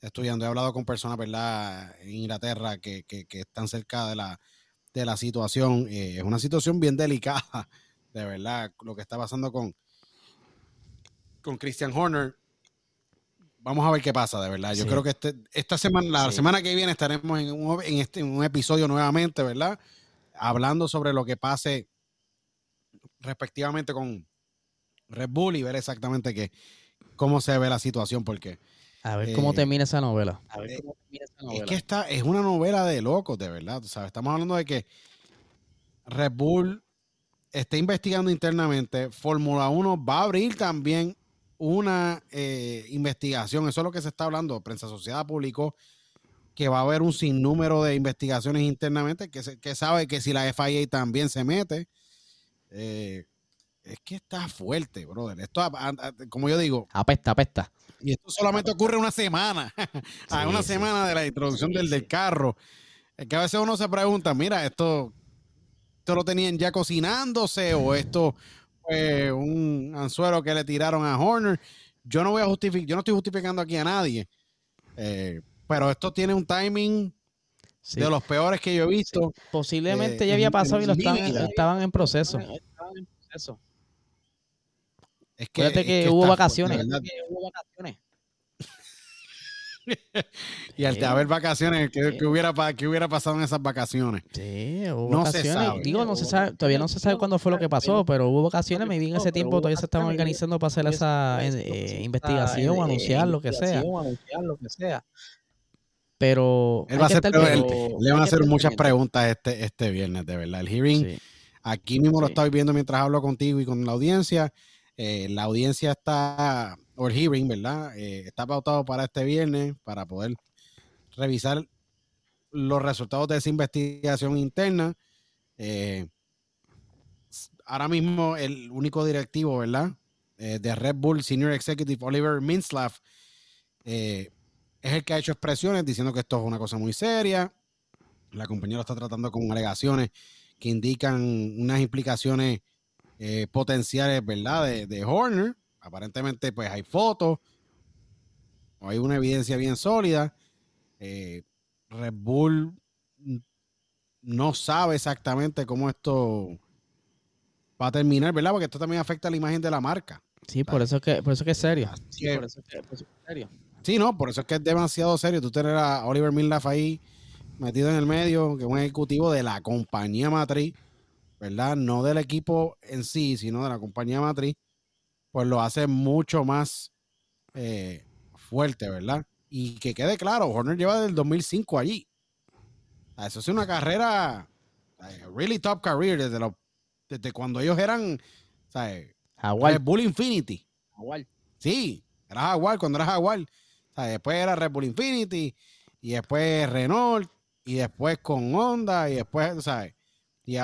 estudiando, he hablado con personas, ¿verdad?, en Inglaterra que, están cerca de la, de la situación. Eh, es una situación bien delicada, de verdad, lo que está pasando con, con Christian Horner vamos a ver qué pasa, de verdad. Yo creo que este, esta semana, la semana que viene estaremos en un, en este, un episodio nuevamente, ¿verdad? Hablando sobre lo que pase respectivamente con Red Bull y ver exactamente qué, cómo se ve la situación, porque... A ver cómo eh, termina esa novela. A ver cómo termina esa novela. Es que esta es una novela de locos, de verdad. ¿sabes? Estamos hablando de que Red Bull está investigando internamente. Fórmula 1 va a abrir también una eh, investigación, eso es lo que se está hablando, Prensa Sociedad publicó que va a haber un sinnúmero de investigaciones internamente, que, que sabe que si la FIA también se mete, eh, es que está fuerte, brother. Esto, como yo digo... Apesta, apesta. Y esto solamente ocurre una semana, a una semana de la introducción del, del carro. Es que a veces uno se pregunta, mira, esto, esto lo tenían ya cocinándose o esto fue un anzuelo que le tiraron a Horner. Yo no voy a justificar, yo no estoy justificando aquí a nadie, eh, pero esto tiene un timing de los peores que yo he visto. Posiblemente eh, ya había pasado y lo estaban, en proceso. Es que, que, hubo vacaciones. hubo vacaciones. y al haber vacaciones, ¿qué, hubiera, hubiera pasado en esas vacaciones? Sí, hubo no vacaciones. Se sabe. Digo, no se sabe, todavía no se sabe cuándo fue lo que pasó, pero hubo vacaciones, me vi en ese tiempo todavía se estaban organizando para hacer esa eh, investigación, o anunciar lo que sea. Pero le van a hacer muchas preguntas este, este viernes, de verdad. El hearing, aquí mismo lo estoy viendo mientras hablo contigo y con la audiencia. Eh, la audiencia está o el hearing, ¿verdad? Eh, está pautado para este viernes para poder revisar los resultados de esa investigación interna. Eh, ahora mismo el único directivo, ¿verdad? Eh, de Red Bull Senior Executive Oliver Minslav es el que ha hecho expresiones diciendo que esto es una cosa muy seria. La compañía lo está tratando con alegaciones que indican unas implicaciones potenciales, ¿verdad? De, de Horner aparentemente pues hay fotos o hay una evidencia bien sólida. Eh, Red Bull no sabe exactamente cómo esto va a terminar, ¿verdad? Porque esto también afecta a la imagen de la marca. Sí, por eso, que, por eso que es serio. Sí, por eso que, es serio. Sí, no, por eso es que es demasiado serio. Tú tener a Oliver Minlaff ahí metido en el medio, que es un ejecutivo de la compañía matriz, ¿verdad? No del equipo en sí, sino de la compañía matriz, pues lo hace mucho más eh, fuerte, ¿verdad? Y que quede claro, Horner lleva desde el 2005 allí. Eso es una carrera, really top career, desde, desde cuando ellos eran, ¿sabes? Red Bull Infinity. Jaguar. Sí, era Jaguar cuando era Jaguar. después era Red Bull Infinity, y después Renault, y después con Honda, y después, ¿sabes? Y,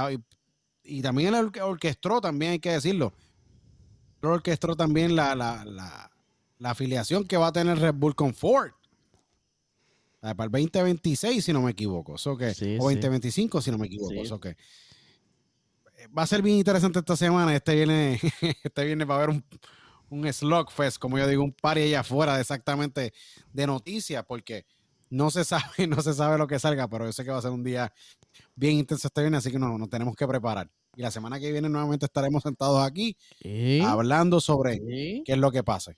y, también el orquestó, también hay que decirlo. Orquestó también la, la, la, la afiliación que va a tener Red Bull con Ford. Para el 2026, si no me equivoco. o 2025, si no me equivoco. que va a ser bien interesante esta semana. Este viene, este viene va a haber un, un Slugfest, como yo digo, un party allá afuera de exactamente de noticias, porque no se sabe, no se sabe lo que salga, pero yo sé que va a ser un día bien intenso este viene, así que nos, nos tenemos que preparar. Y la semana que viene nuevamente estaremos sentados aquí hablando sobre qué es lo que pase.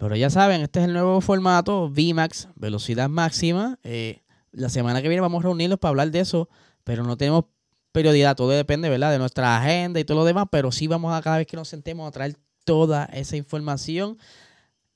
Pero ya saben, este es el nuevo formato, VMAX, velocidad máxima. Eh, la semana que viene vamos a reunirnos para hablar de eso, pero no tenemos periodidad, todo depende, ¿verdad? De nuestra agenda y todo lo demás, pero sí vamos a cada vez que nos sentemos a traer toda esa información.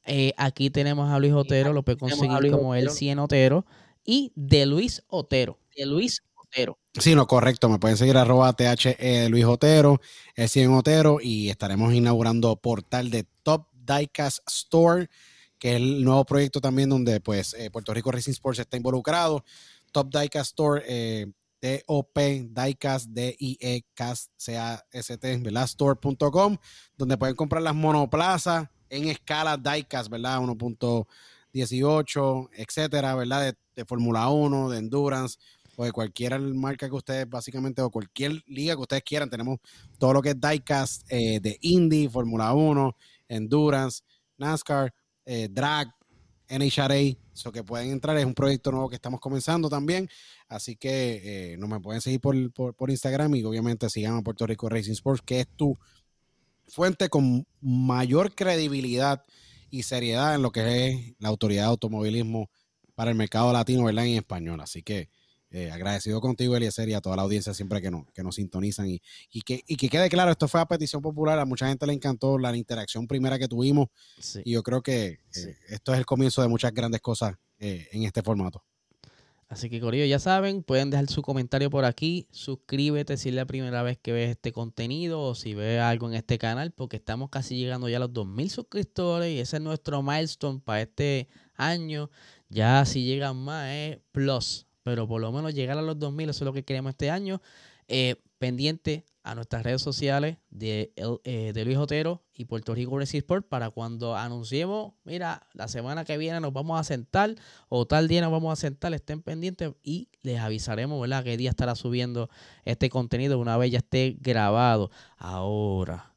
Eh, aquí tenemos a Luis Otero, lo puede conseguir como el 100 Otero, y de Luis Otero. De Luis Otero. Sí, no, correcto. Me pueden seguir arroba THE Luis Otero, el 100 Otero, y estaremos inaugurando portal de Top Diecast Store, que es el nuevo proyecto también donde pues eh, Puerto Rico Racing Sports está involucrado. Top Diecast Store, eh, D-O-P, Diecast, D-I-E-Cast, C-A-S-T, ¿verdad? Store.com, donde pueden comprar las monoplazas en escala Diecast, ¿verdad? 1.18, etcétera, ¿verdad? De, de Fórmula 1, de Endurance, o de cualquier marca que ustedes básicamente, o cualquier liga que ustedes quieran. Tenemos todo lo que es diecast eh, de Indy, Fórmula 1, Endurance, NASCAR, eh, Drag, NHRA, eso que pueden entrar. Es un proyecto nuevo que estamos comenzando también. Así que eh, no me pueden seguir por, por, Instagram y obviamente sigan a Puerto Rico Racing Sports, que es tu fuente con mayor credibilidad y seriedad en lo que es la autoridad de automovilismo para el mercado latino, ¿verdad? En español. Así que eh, agradecido contigo, Eliezer, y a toda la audiencia siempre que, no, que nos sintonizan. Y, y, que, y que quede claro, esto fue a petición popular, a mucha gente le encantó la interacción primera que tuvimos. Y yo creo que eh, esto es el comienzo de muchas grandes cosas eh, en este formato. Así que, Corillo, ya saben, pueden dejar su comentario por aquí. Suscríbete si es la primera vez que ves este contenido o si ves algo en este canal, porque estamos casi llegando ya a los 2.000 suscriptores y ese es nuestro milestone para este año. Ya si llegan más es plus pero por lo menos llegar a los 2000, eso es lo que queremos este año. Eh, pendiente a nuestras redes sociales de, eh, de Luis Otero y Puerto Rico Racing Sport para cuando anunciemos, mira, la semana que viene nos vamos a sentar o tal día nos vamos a sentar, estén pendientes y les avisaremos, ¿verdad?, qué día estará subiendo este contenido una vez ya esté grabado. Ahora,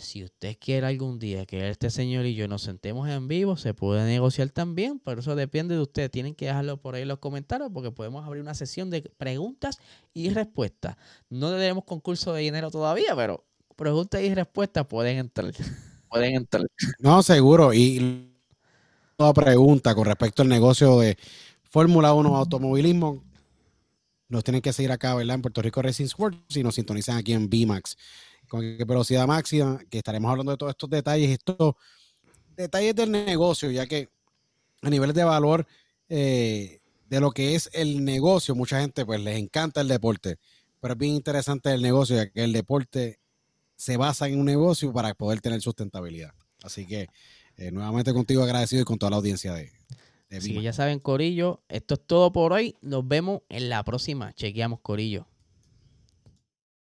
si usted quiere algún día que este señor y yo nos sentemos en vivo, se puede negociar también, pero eso depende de usted. Tienen que dejarlo por ahí en los comentarios porque podemos abrir una sesión de preguntas y respuestas. No tenemos concurso de dinero todavía, pero preguntas y respuestas pueden entrar. pueden entrar. No, seguro. Y toda pregunta con respecto al negocio de Fórmula 1 automovilismo, nos tienen que seguir acá, ¿verdad? En Puerto Rico Racing Sports si nos sintonizan aquí en BMAX con velocidad máxima, que estaremos hablando de todos estos detalles, estos detalles del negocio, ya que a nivel de valor eh, de lo que es el negocio, mucha gente pues les encanta el deporte, pero es bien interesante el negocio, ya que el deporte se basa en un negocio para poder tener sustentabilidad. Así que eh, nuevamente contigo agradecido y con toda la audiencia de, de Así que ya saben, Corillo, esto es todo por hoy. Nos vemos en la próxima. Chequeamos, Corillo.